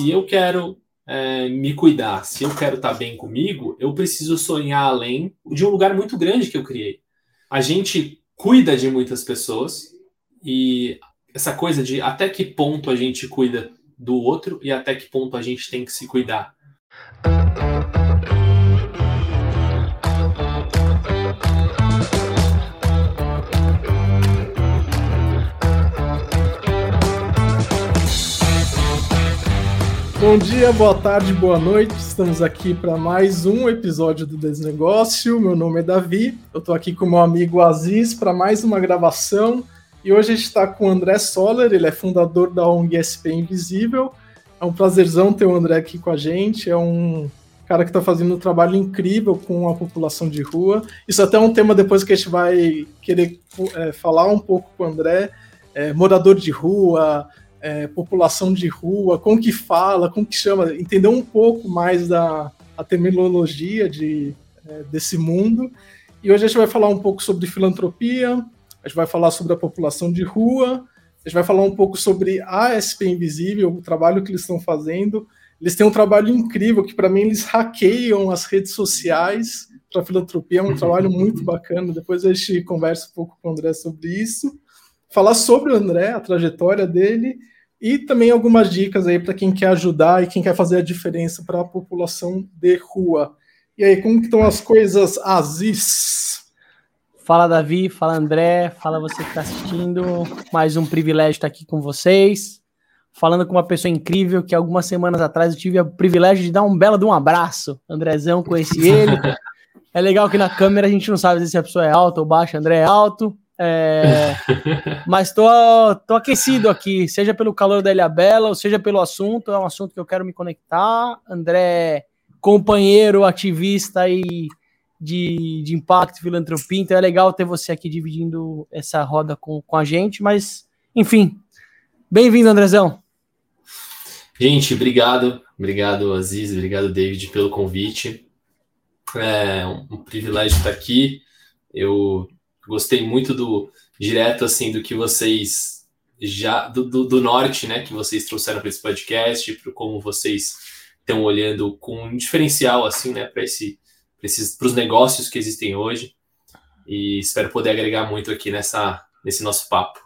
se eu quero é, me cuidar, se eu quero estar bem comigo, eu preciso sonhar além de um lugar muito grande que eu criei. A gente cuida de muitas pessoas e essa coisa de até que ponto a gente cuida do outro e até que ponto a gente tem que se cuidar. Bom dia, boa tarde, boa noite. Estamos aqui para mais um episódio do Desnegócio. Meu nome é Davi. Eu estou aqui com meu amigo Aziz para mais uma gravação. E hoje a gente está com o André Soller, ele é fundador da ONG SP Invisível. É um prazerzão ter o André aqui com a gente. É um cara que está fazendo um trabalho incrível com a população de rua. Isso até é um tema depois que a gente vai querer é, falar um pouco com o André. É, morador de rua, é, população de rua, como que fala, como que chama, entender um pouco mais da a terminologia de, é, desse mundo. E hoje a gente vai falar um pouco sobre filantropia, a gente vai falar sobre a população de rua, a gente vai falar um pouco sobre a SP Invisível, o trabalho que eles estão fazendo. Eles têm um trabalho incrível que, para mim, eles hackeiam as redes sociais para filantropia, é um trabalho muito bacana. Depois a gente conversa um pouco com o André sobre isso. Falar sobre o André, a trajetória dele e também algumas dicas aí para quem quer ajudar e quem quer fazer a diferença para a população de rua. E aí, como estão as coisas, Aziz? Fala Davi, fala André, fala você que está assistindo. Mais um privilégio estar aqui com vocês. Falando com uma pessoa incrível que algumas semanas atrás eu tive o privilégio de dar um belo de um abraço. Andrezão, conheci ele. É legal que na câmera a gente não sabe se a pessoa é alta ou baixa. André é alto, é, mas tô, tô aquecido aqui, seja pelo calor da Ilha Bela, ou seja pelo assunto, é um assunto que eu quero me conectar. André, companheiro, ativista e de, de impacto, filantropia, então é legal ter você aqui dividindo essa roda com, com a gente, mas enfim, bem-vindo, Andrezão. Gente, obrigado, obrigado, Aziz, obrigado, David, pelo convite. É um privilégio estar aqui. Eu Gostei muito do direto assim do que vocês já do, do, do norte, né, que vocês trouxeram para esse podcast, para como vocês estão olhando com um diferencial assim, né, para esse para os negócios que existem hoje. E espero poder agregar muito aqui nessa nesse nosso papo.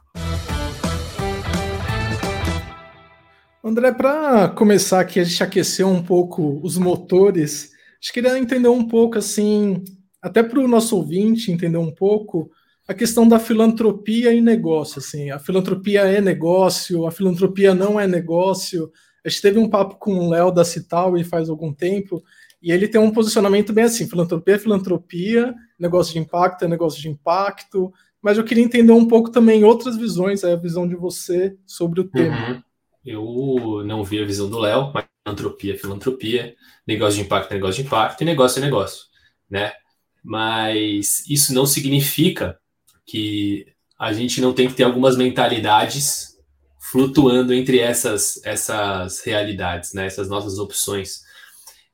André, para começar aqui, a gente aqueceu um pouco os motores. A gente queria entender um pouco assim até para o nosso ouvinte entender um pouco a questão da filantropia e negócio. Assim, a filantropia é negócio, a filantropia não é negócio. A gente teve um papo com o Léo da Cital e faz algum tempo, e ele tem um posicionamento bem assim: filantropia é filantropia, negócio de impacto é negócio de impacto. Mas eu queria entender um pouco também outras visões, a visão de você sobre o tema. Uhum. Eu não vi a visão do Léo, mas filantropia é filantropia, negócio de impacto é negócio de impacto e negócio é negócio, né? Mas isso não significa que a gente não tem que ter algumas mentalidades flutuando entre essas, essas realidades, né, essas nossas opções.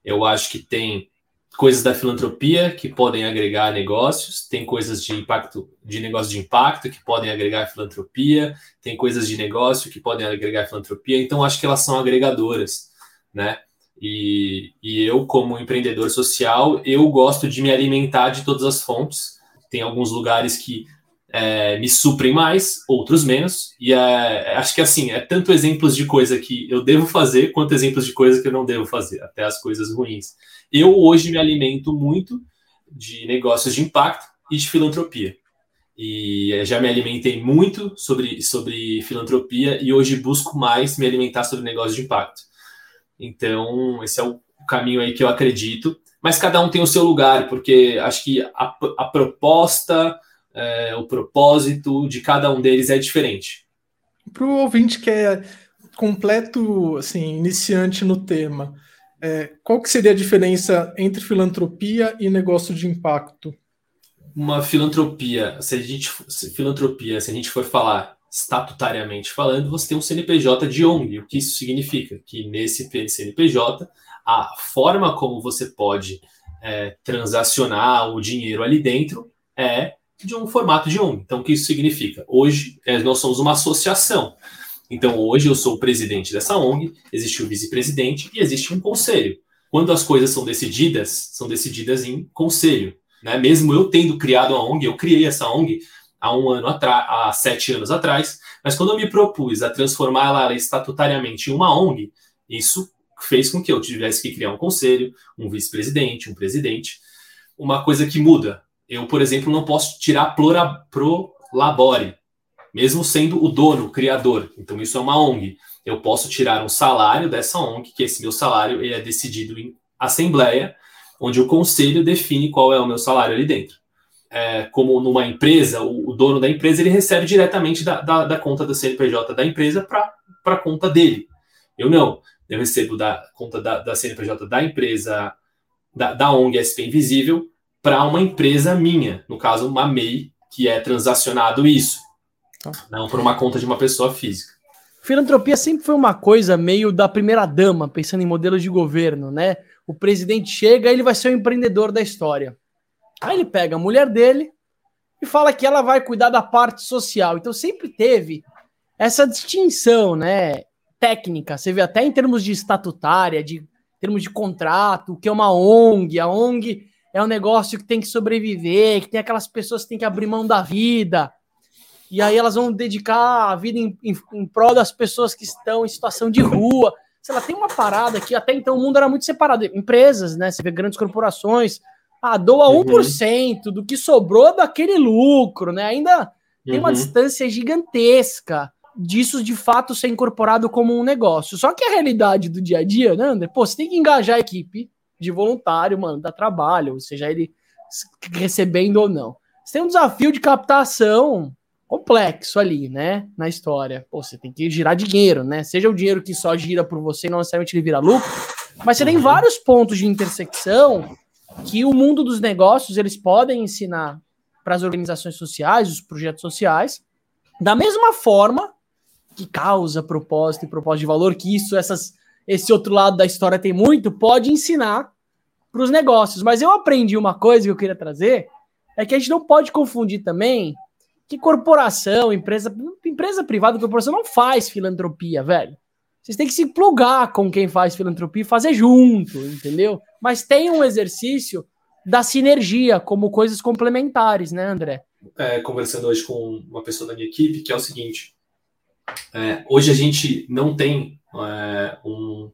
Eu acho que tem coisas da filantropia que podem agregar negócios, tem coisas de impacto, de negócio de impacto que podem agregar filantropia, tem coisas de negócio que podem agregar filantropia, então acho que elas são agregadoras, né? E, e eu, como empreendedor social, eu gosto de me alimentar de todas as fontes. Tem alguns lugares que é, me suprem mais, outros menos. E é, acho que assim, é tanto exemplos de coisa que eu devo fazer, quanto exemplos de coisa que eu não devo fazer, até as coisas ruins. Eu hoje me alimento muito de negócios de impacto e de filantropia. E é, já me alimentei muito sobre, sobre filantropia e hoje busco mais me alimentar sobre negócios de impacto. Então, esse é o caminho aí que eu acredito. Mas cada um tem o seu lugar, porque acho que a, a proposta, é, o propósito de cada um deles é diferente. Para o ouvinte que é completo, assim, iniciante no tema, é, qual que seria a diferença entre filantropia e negócio de impacto? Uma filantropia, se a gente filantropia, se a gente for falar estatutariamente falando, você tem um CNPJ de ONG. O que isso significa? Que nesse CNPJ, a forma como você pode é, transacionar o dinheiro ali dentro é de um formato de ONG. Então, o que isso significa? Hoje, é, nós somos uma associação. Então, hoje eu sou o presidente dessa ONG, existe o vice-presidente e existe um conselho. Quando as coisas são decididas, são decididas em conselho. Né? Mesmo eu tendo criado a ONG, eu criei essa ONG há um ano atrás, há sete anos atrás, mas quando eu me propus a transformá-la estatutariamente em uma ONG, isso fez com que eu tivesse que criar um conselho, um vice-presidente, um presidente, uma coisa que muda. Eu, por exemplo, não posso tirar pro labore, mesmo sendo o dono, o criador. Então, isso é uma ONG. Eu posso tirar um salário dessa ONG, que esse meu salário ele é decidido em assembleia, onde o conselho define qual é o meu salário ali dentro. É, como numa empresa, o, o, dono da empresa ele recebe diretamente da, da, da conta da CNPJ da empresa para a conta dele. Eu não. Eu recebo da conta da, da CNPJ da empresa, da, da ONG SP Invisível, para uma empresa minha, no caso, uma MEI, que é transacionado isso. Tá. Não por uma conta de uma pessoa física. Filantropia sempre foi uma coisa meio da primeira dama, pensando em modelos de governo, né? O presidente chega, ele vai ser o empreendedor da história. Aí ele pega a mulher dele e fala que ela vai cuidar da parte social. Então sempre teve essa distinção, né? Técnica. Você vê até em termos de estatutária, de termos de contrato, o que é uma ONG. A ONG é um negócio que tem que sobreviver, que tem aquelas pessoas que têm que abrir mão da vida e aí elas vão dedicar a vida em, em, em prol das pessoas que estão em situação de rua. Sei lá, tem uma parada que até então o mundo era muito separado. Empresas, né? Você vê grandes corporações, ah, doa uhum. 1% do que sobrou daquele lucro, né? Ainda tem uma uhum. distância gigantesca disso de fato ser incorporado como um negócio. Só que a realidade do dia a dia, né, André? Pô, você tem que engajar a equipe de voluntário, mano, dá trabalho, seja ele recebendo ou não. Você tem um desafio de captação complexo ali, né? Na história. Pô, você tem que girar dinheiro, né? Seja o dinheiro que só gira por você e não necessariamente ele vira lucro, mas você tem uhum. vários pontos de intersecção que o mundo dos negócios eles podem ensinar para as organizações sociais, os projetos sociais, da mesma forma que causa propósito e propósito de valor, que isso, essas, esse outro lado da história tem muito, pode ensinar para os negócios. Mas eu aprendi uma coisa que eu queria trazer, é que a gente não pode confundir também que corporação, empresa, empresa privada, corporação não faz filantropia, velho. Vocês têm que se plugar com quem faz filantropia e fazer junto, entendeu? Mas tem um exercício da sinergia como coisas complementares, né, André? É, conversando hoje com uma pessoa da minha equipe, que é o seguinte: é, hoje a gente não tem é, um,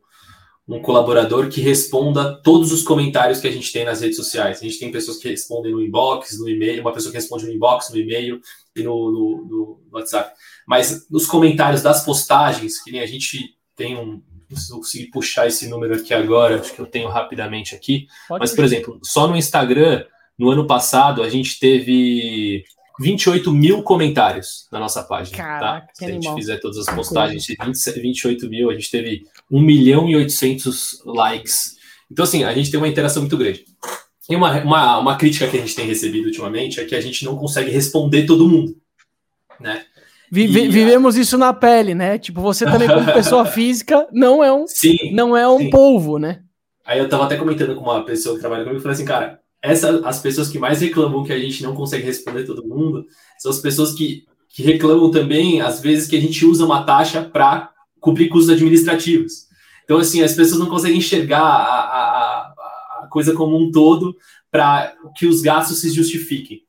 um colaborador que responda todos os comentários que a gente tem nas redes sociais. A gente tem pessoas que respondem no inbox, no e-mail, uma pessoa que responde no inbox, no e-mail e no, no, no WhatsApp. Mas nos comentários das postagens, que nem a gente tem um. Não sei se eu conseguir puxar esse número aqui agora, acho que eu tenho rapidamente aqui. Pode Mas, por exemplo, só no Instagram, no ano passado, a gente teve 28 mil comentários na nossa página. Tá? Caraca, tá? Se a gente animal. fizer todas as postagens de 28 mil, a gente teve 1 milhão e 800 likes. Então, assim, a gente tem uma interação muito grande. E uma, uma, uma crítica que a gente tem recebido ultimamente é que a gente não consegue responder todo mundo, né? Vive, vivemos isso na pele, né? Tipo, você também como pessoa física não é um, sim, não é um sim. polvo, né? Aí eu tava até comentando com uma pessoa que trabalha comigo e falei assim, cara, essa, as pessoas que mais reclamam que a gente não consegue responder todo mundo são as pessoas que, que reclamam também, às vezes, que a gente usa uma taxa para cobrir custos administrativos. Então, assim, as pessoas não conseguem enxergar a, a, a coisa como um todo para que os gastos se justifiquem.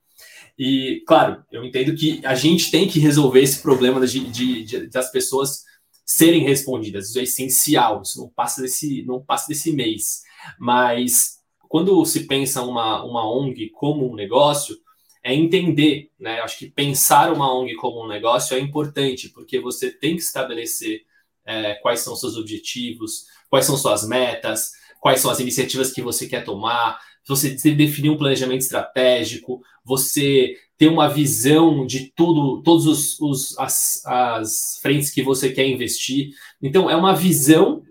E, claro, eu entendo que a gente tem que resolver esse problema de, de, de, das pessoas serem respondidas. Isso é essencial, isso não passa desse, não passa desse mês. Mas quando se pensa uma, uma ONG como um negócio, é entender, né? Acho que pensar uma ONG como um negócio é importante, porque você tem que estabelecer é, quais são seus objetivos, quais são suas metas, quais são as iniciativas que você quer tomar, você definir um planejamento estratégico, você ter uma visão de tudo, todos os, os as, as, frentes que você quer investir. Então é uma visão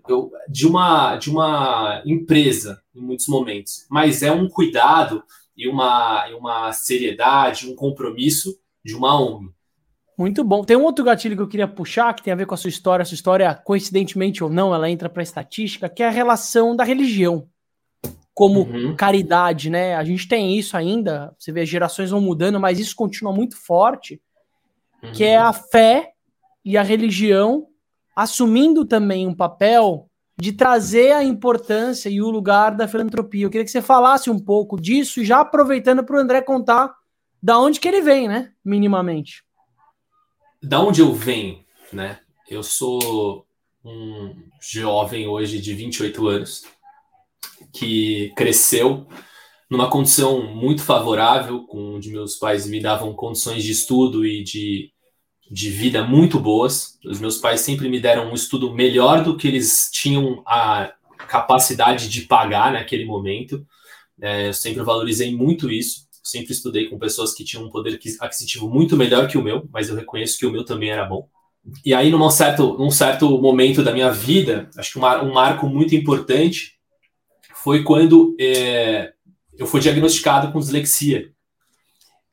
de uma de uma empresa em muitos momentos, mas é um cuidado e uma, uma seriedade, um compromisso de uma ONG. Muito bom. Tem um outro gatilho que eu queria puxar, que tem a ver com a sua história. A sua história, coincidentemente ou não, ela entra para a estatística, que é a relação da religião como uhum. caridade, né? A gente tem isso ainda, você vê, as gerações vão mudando, mas isso continua muito forte, uhum. que é a fé e a religião assumindo também um papel de trazer a importância e o lugar da filantropia. Eu queria que você falasse um pouco disso, já aproveitando para o André contar da onde que ele vem, né? Minimamente. Da onde eu venho, né? Eu sou um jovem hoje de 28 anos que cresceu numa condição muito favorável, onde meus pais me davam condições de estudo e de, de vida muito boas. Os meus pais sempre me deram um estudo melhor do que eles tinham a capacidade de pagar naquele momento. É, eu sempre valorizei muito isso. Sempre estudei com pessoas que tinham um poder aquisitivo muito melhor que o meu, mas eu reconheço que o meu também era bom. E aí, num certo, num certo momento da minha vida, acho que um, um marco muito importante foi quando é, eu fui diagnosticado com dislexia.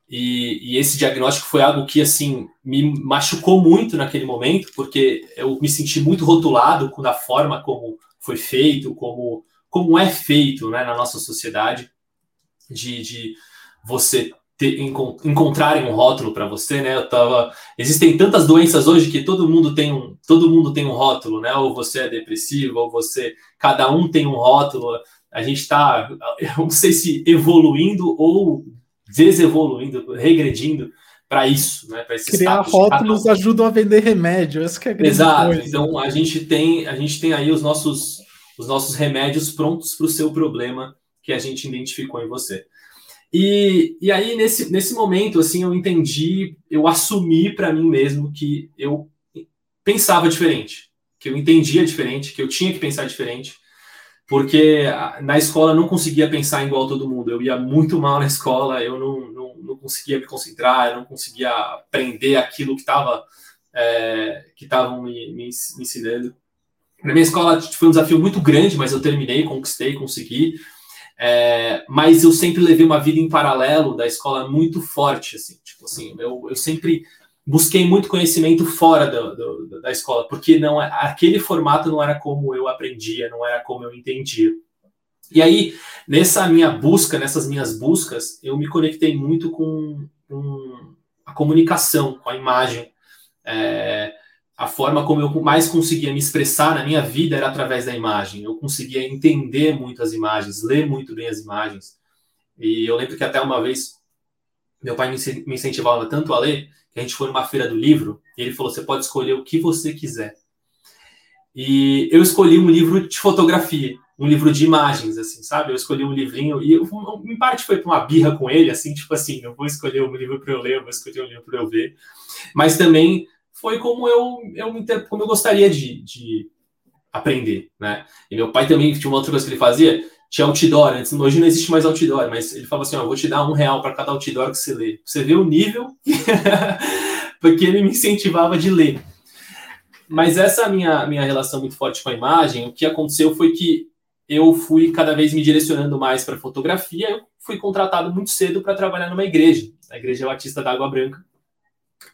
E, e, esse diagnóstico foi algo que, assim, me machucou muito naquele momento, porque eu me senti muito rotulado com a forma como foi feito, como, como é feito né, na nossa sociedade, de, de você ter, um rótulo para você, né? Eu tava, existem tantas doenças hoje que todo mundo tem um, todo mundo tem um rótulo, né? Ou você é depressivo, ou você, cada um tem um rótulo a gente está, não sei se evoluindo ou desevoluindo, regredindo para isso, né? Para Criar rótulos ajudam a vender remédio, essa que é a grande Exato. Coisa. Então a gente tem, a gente tem aí os nossos, os nossos remédios prontos para o seu problema que a gente identificou em você. E, e aí nesse, nesse momento assim eu entendi, eu assumi para mim mesmo que eu pensava diferente, que eu entendia diferente, que eu tinha que pensar diferente porque na escola eu não conseguia pensar igual todo mundo. Eu ia muito mal na escola, eu não, não, não conseguia me concentrar, eu não conseguia aprender aquilo que estava é, que estavam me, me, me, ensinando. Na minha escola foi um desafio muito grande, mas eu terminei, conquistei, consegui. É, mas eu sempre levei uma vida em paralelo da escola muito forte, assim, tipo assim, eu, eu sempre busquei muito conhecimento fora do, do, da escola, porque não é, aquele formato não era como eu aprendia, não era como eu entendia. E aí, nessa minha busca, nessas minhas buscas, eu me conectei muito com, com a comunicação, com a imagem. É, a forma como eu mais conseguia me expressar na minha vida era através da imagem. Eu conseguia entender muito as imagens, ler muito bem as imagens. E eu lembro que até uma vez meu pai me incentivava tanto a ler que a gente foi numa feira do livro e ele falou: você pode escolher o que você quiser. E eu escolhi um livro de fotografia, um livro de imagens, assim, sabe? Eu escolhi um livrinho e eu, em parte foi para uma birra com ele, assim, tipo assim, eu vou escolher um livro para eu ler, eu vou escolher um livro para eu ver. Mas também foi como eu, eu, como eu gostaria de, de aprender, né? E meu pai também tinha uma outra coisa que ele fazia, tinha outdoor antes, hoje não existe mais outdoor, mas ele falava assim, ó, vou te dar um real para cada outdoor que você lê. Você vê o nível, porque ele me incentivava de ler. Mas essa minha, minha relação muito forte com a imagem, o que aconteceu foi que eu fui cada vez me direcionando mais para fotografia, eu fui contratado muito cedo para trabalhar numa igreja, a Igreja Batista da Água Branca.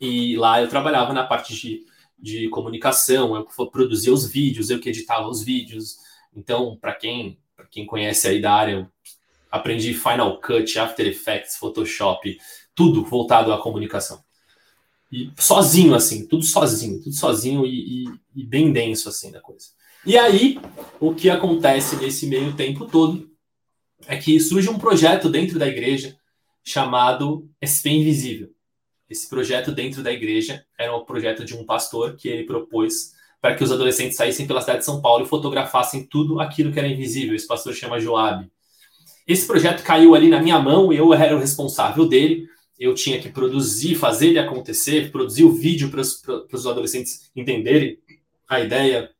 E lá eu trabalhava na parte de, de comunicação, eu produzia os vídeos, eu que editava os vídeos. Então, para quem quem conhece aí da área, eu aprendi Final Cut, After Effects, Photoshop, tudo voltado à comunicação. E sozinho, assim, tudo sozinho, tudo sozinho e, e, e bem denso, assim, da coisa. E aí, o que acontece nesse meio tempo todo é que surge um projeto dentro da igreja chamado SP Invisível. Esse projeto dentro da igreja era um projeto de um pastor que ele propôs para que os adolescentes saíssem pela cidade de São Paulo e fotografassem tudo aquilo que era invisível. Esse pastor chama Joab. Esse projeto caiu ali na minha mão, eu era o responsável dele. Eu tinha que produzir, fazer ele acontecer, produzir o vídeo para os adolescentes entenderem a ideia,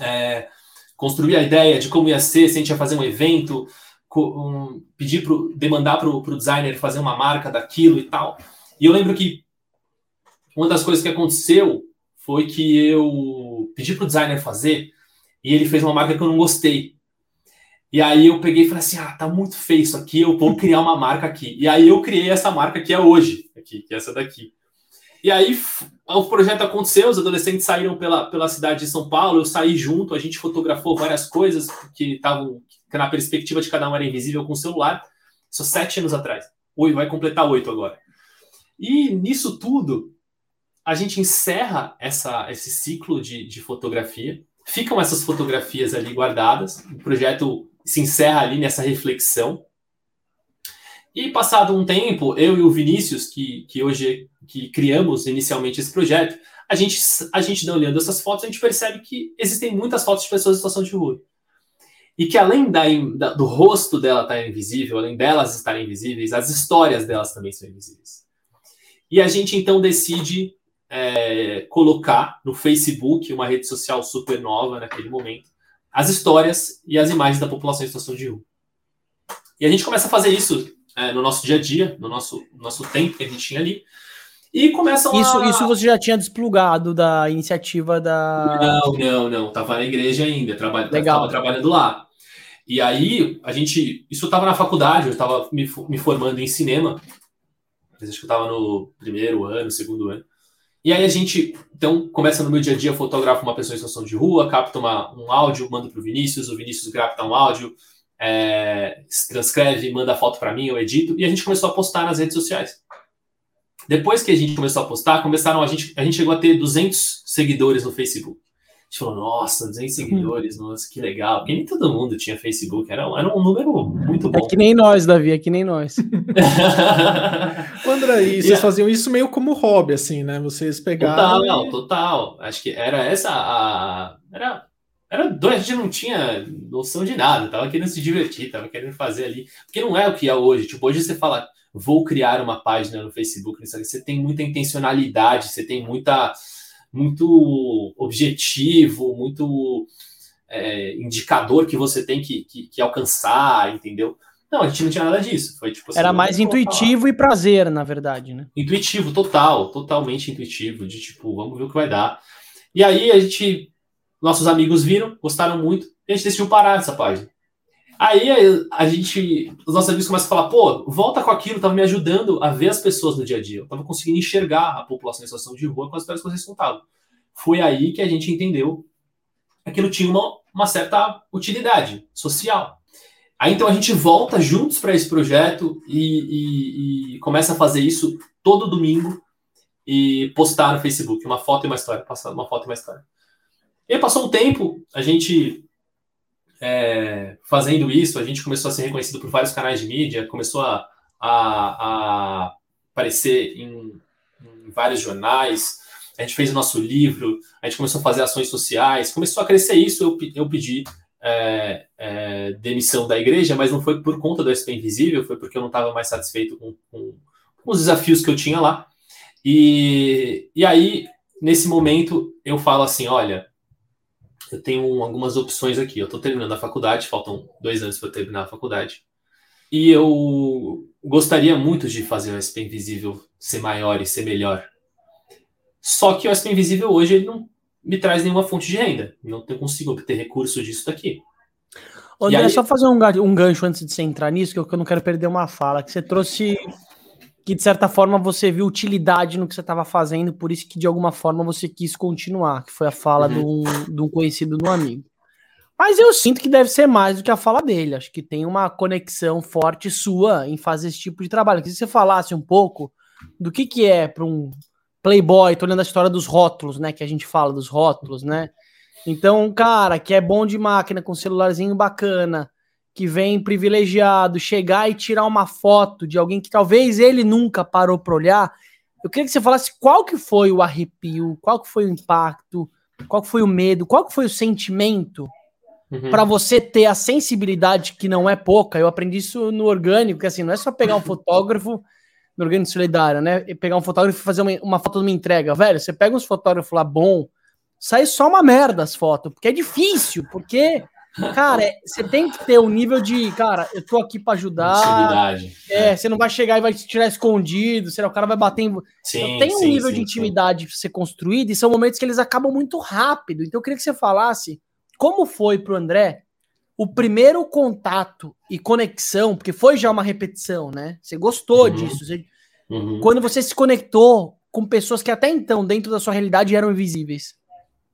é, construir a ideia de como ia ser, se a gente ia fazer um evento, um, pedir pro, demandar para o designer fazer uma marca daquilo e tal. E eu lembro que uma das coisas que aconteceu foi que eu pedi para o designer fazer e ele fez uma marca que eu não gostei. E aí eu peguei e falei assim: ah, tá muito feio isso aqui, eu vou criar uma marca aqui. E aí eu criei essa marca que é hoje, aqui, que é essa daqui. E aí o projeto aconteceu, os adolescentes saíram pela, pela cidade de São Paulo, eu saí junto, a gente fotografou várias coisas que estavam que na perspectiva de cada um era invisível com o celular. Isso sete anos atrás. Oito, vai completar oito agora. E nisso tudo, a gente encerra essa, esse ciclo de, de fotografia, ficam essas fotografias ali guardadas, o projeto se encerra ali nessa reflexão. E passado um tempo, eu e o Vinícius, que, que hoje que criamos inicialmente esse projeto, a gente, a gente olhando essas fotos, a gente percebe que existem muitas fotos de pessoas em situação de rua. E que além da, da, do rosto dela estar invisível, além delas estarem invisíveis, as histórias delas também são invisíveis. E a gente então decide é, colocar no Facebook, uma rede social super nova naquele momento, as histórias e as imagens da população em situação de rua. E a gente começa a fazer isso é, no nosso dia a dia, no nosso, nosso tempo que a gente tinha ali. E começam isso, a... Isso você já tinha desplugado da iniciativa da. Não, não, não. Tava na igreja ainda, traba... Legal. tava trabalhando lá. E aí, a gente. Isso estava na faculdade, eu estava me, me formando em cinema. Acho que eu estava no primeiro ano, segundo ano. E aí a gente, então, começa no meu dia a dia, fotografa uma pessoa em situação de rua, capta uma, um áudio, manda para o Vinícius, o Vinícius capta um áudio, é, transcreve, manda a foto para mim, eu edito, e a gente começou a postar nas redes sociais. Depois que a gente começou a postar, começaram a gente, a gente chegou a ter 200 seguidores no Facebook. A gente falou, nossa, 200 seguidores, nossa, que legal. Porque nem todo mundo tinha Facebook, era, era um número muito bom. É que nem nós, Davi, é que nem nós. André, e vocês faziam isso meio como hobby, assim, né? Vocês pegaram. Total, e... total. Acho que era essa a. Era, era dois, a gente não tinha noção de nada, tava querendo se divertir, tava querendo fazer ali. Porque não é o que é hoje. Tipo, hoje você fala, vou criar uma página no Facebook, você tem muita intencionalidade, você tem muita muito objetivo, muito é, indicador que você tem que, que, que, alcançar, entendeu? Não, a gente não tinha nada disso. Foi tipo assim, Era mais intuitivo e prazer, na verdade, né? Intuitivo, total, totalmente intuitivo, de tipo, vamos ver o que vai dar. E aí a gente, nossos amigos viram, gostaram muito, e a gente decidiu parar essa página. Aí a gente, os nossos amigos começam a falar, pô, volta com aquilo, tava me ajudando a ver as pessoas no dia a dia. Eu tava conseguindo enxergar a população em situação de rua com as histórias que vocês contavam. Foi aí que a gente entendeu que aquilo tinha uma, uma certa utilidade social. Aí então a gente volta juntos para esse projeto e, e, e, começa a fazer isso todo domingo e postar no Facebook uma foto e uma história, passando uma foto e uma história. E passou um tempo, a gente é, fazendo isso, a gente começou a ser reconhecido por vários canais de mídia, começou a, a, a aparecer em, em, vários jornais, a gente fez o nosso livro, a gente começou a fazer ações sociais, começou a crescer isso, eu, eu pedi é, é, demissão da igreja, mas não foi por conta do SP Invisível, foi porque eu não estava mais satisfeito com, com, com, os desafios que eu tinha lá. E, e aí, nesse momento, eu falo assim: olha, eu tenho algumas opções aqui. Eu estou terminando a faculdade, faltam dois anos para terminar a faculdade. E eu gostaria muito de fazer o SP Invisível ser maior e ser melhor. Só que o SP Invisível hoje ele não me traz nenhuma fonte de renda. Não consigo obter recurso disso daqui. André, aí... só fazer um gancho antes de você entrar nisso, que eu não quero perder uma fala. Que você trouxe que de certa forma você viu utilidade no que você estava fazendo, por isso que de alguma forma você quis continuar, que foi a fala uhum. de, um, de um conhecido do amigo. Mas eu sinto que deve ser mais do que a fala dele. Acho que tem uma conexão forte sua em fazer esse tipo de trabalho. Queria que você falasse um pouco do que, que é para um playboy, tô olhando a história dos rótulos, né? Que a gente fala dos rótulos, né? Então, um cara que é bom de máquina, com um celularzinho bacana, que vem privilegiado chegar e tirar uma foto de alguém que talvez ele nunca parou para olhar, eu queria que você falasse qual que foi o arrepio, qual que foi o impacto, qual que foi o medo, qual que foi o sentimento uhum. para você ter a sensibilidade que não é pouca. Eu aprendi isso no orgânico, que assim, não é só pegar um fotógrafo no orgânico solidário, né? E pegar um fotógrafo e fazer uma, uma foto de uma entrega. Velho, você pega uns fotógrafos lá bom, sai só uma merda as fotos, porque é difícil, porque Cara, é, você tem que ter um nível de, cara, eu tô aqui para ajudar. É, é, você não vai chegar e vai te tirar escondido, será o cara vai bater em. Sim, então, tem um sim, nível sim, de intimidade para ser construído e são momentos que eles acabam muito rápido. Então eu queria que você falasse como foi pro André o primeiro contato e conexão, porque foi já uma repetição, né? Você gostou uhum. disso. Você... Uhum. Quando você se conectou com pessoas que até então, dentro da sua realidade, eram invisíveis.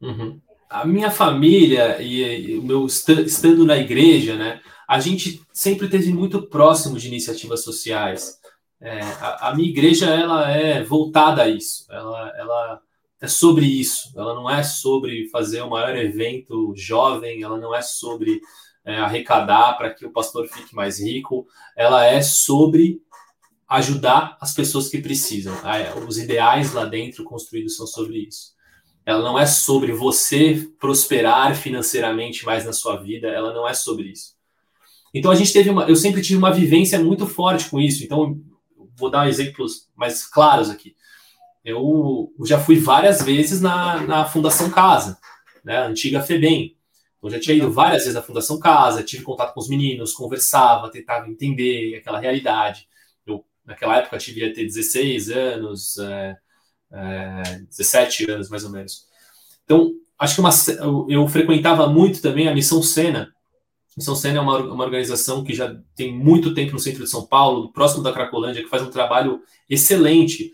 Uhum a minha família e, o meu estando na igreja, né, a gente sempre teve muito próximo de iniciativas sociais. é, a, a, minha igreja ela é voltada a isso, ela, ela é sobre isso, ela não é sobre fazer o maior evento jovem, ela não é sobre é, arrecadar para que o pastor fique mais rico, ela é sobre ajudar as pessoas que precisam. Os ideais lá dentro construídos são sobre isso. Ela não é sobre você prosperar financeiramente mais na sua vida, ela não é sobre isso. Então a gente teve uma, eu sempre tive uma vivência muito forte com isso. Então vou dar exemplos mais claros aqui. Eu já fui várias vezes na, na Fundação Casa, né, a antiga FEBEM. Eu já tinha ido várias vezes na Fundação Casa, tive contato com os meninos, conversava, tentava entender aquela realidade. Eu, naquela época, tive ter 16 anos, é, é, 17 anos mais ou menos. Então, acho que uma, eu, frequentava muito também a Missão Sena, Missão Sena é uma, uma organização que já tem muito tempo no centro de São Paulo, próximo da Cracolândia, que faz um trabalho excelente,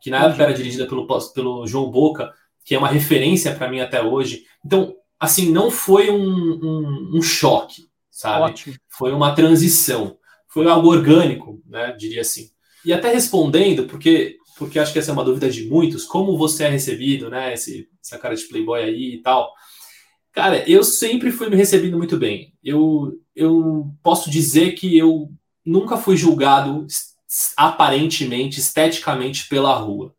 que na época era dirigida pelo, pelo João Boca, que é uma referência para mim até hoje. Então, assim, não foi um, um, um choque, sabe? Ótimo. Foi uma transição, foi algo orgânico, né? Diria assim. E até respondendo, porque porque acho que essa é uma dúvida de muitos, como você é recebido, né? Esse, essa cara de playboy aí e tal. Cara, eu sempre fui me recebendo muito bem. Eu, eu posso dizer que eu nunca fui julgado aparentemente, esteticamente pela rua.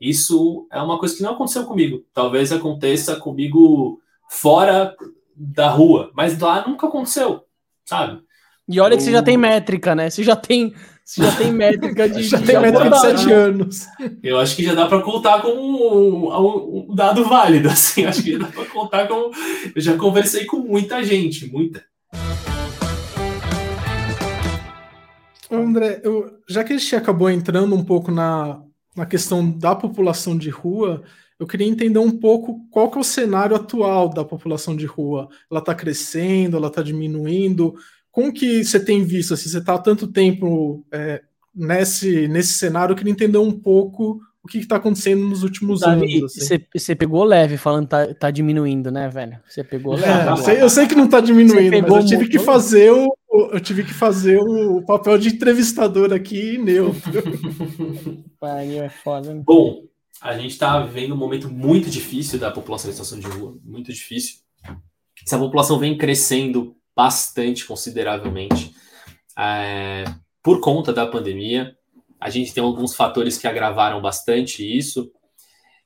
Isso é uma coisa que não aconteceu comigo. Talvez aconteça comigo fora da rua, mas lá nunca aconteceu, sabe? E olha eu... que você já tem métrica, né? Você já tem você já tem métrica de. já de tem métrica de 7 anos. Eu acho que já dá para contar como um, um, dado válido. Assim, acho que já dá para contar como. Eu já conversei com muita gente, muita. André, eu, já que a gente acabou entrando um pouco na, na questão da população de rua, eu queria entender um pouco qual que é o cenário atual da população de rua. Ela está crescendo, ela está diminuindo? Como que você tem visto, assim, você está há tanto tempo é, nesse, nesse cenário, eu queria entender um pouco o que está acontecendo nos últimos Davi, anos. Assim. Você, pegou leve falando tá, tá diminuindo, né, velho? Você pegou leve. É, eu, sei, eu, sei, que não está diminuindo, mas eu tive que fazer o. Eu tive que fazer o papel de entrevistador aqui neutro. é foda, né? Bom, a gente está vivendo um momento muito difícil da população em situação de rua, muito difícil. Essa população vem crescendo bastante, consideravelmente, é, por conta da pandemia. A gente tem alguns fatores que agravaram bastante isso.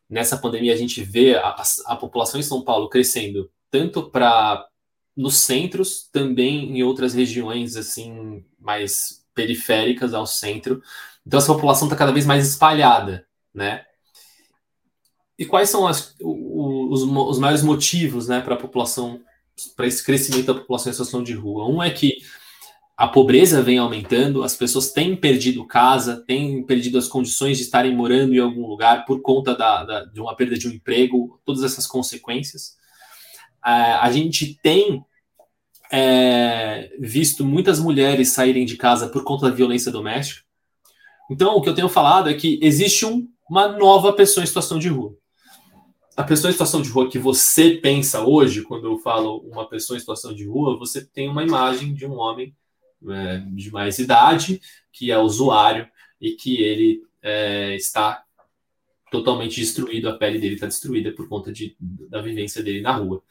Nessa pandemia, a gente vê a, a população em São Paulo crescendo tanto para nos centros, também em outras regiões assim mais periféricas ao centro. Então, essa população está cada vez mais espalhada, né? E quais são as, os, os maiores motivos né, para a população para esse crescimento da população em situação de rua. Um é que a pobreza vem aumentando, as pessoas têm perdido casa, têm perdido as condições de estarem morando em algum lugar por conta da, da de uma perda de um emprego, todas essas consequências. É, a gente tem é, visto muitas mulheres saírem de casa por conta da violência doméstica. Então, o que eu tenho falado é que existe um, uma nova pessoa em situação de rua a pessoa em situação de rua que você pensa hoje, quando eu falo uma pessoa em situação de rua, você tem uma imagem de um homem é, de mais idade, que é usuário e que ele é, está totalmente destruído, a pele dele está destruída por conta de, da vivência dele na rua.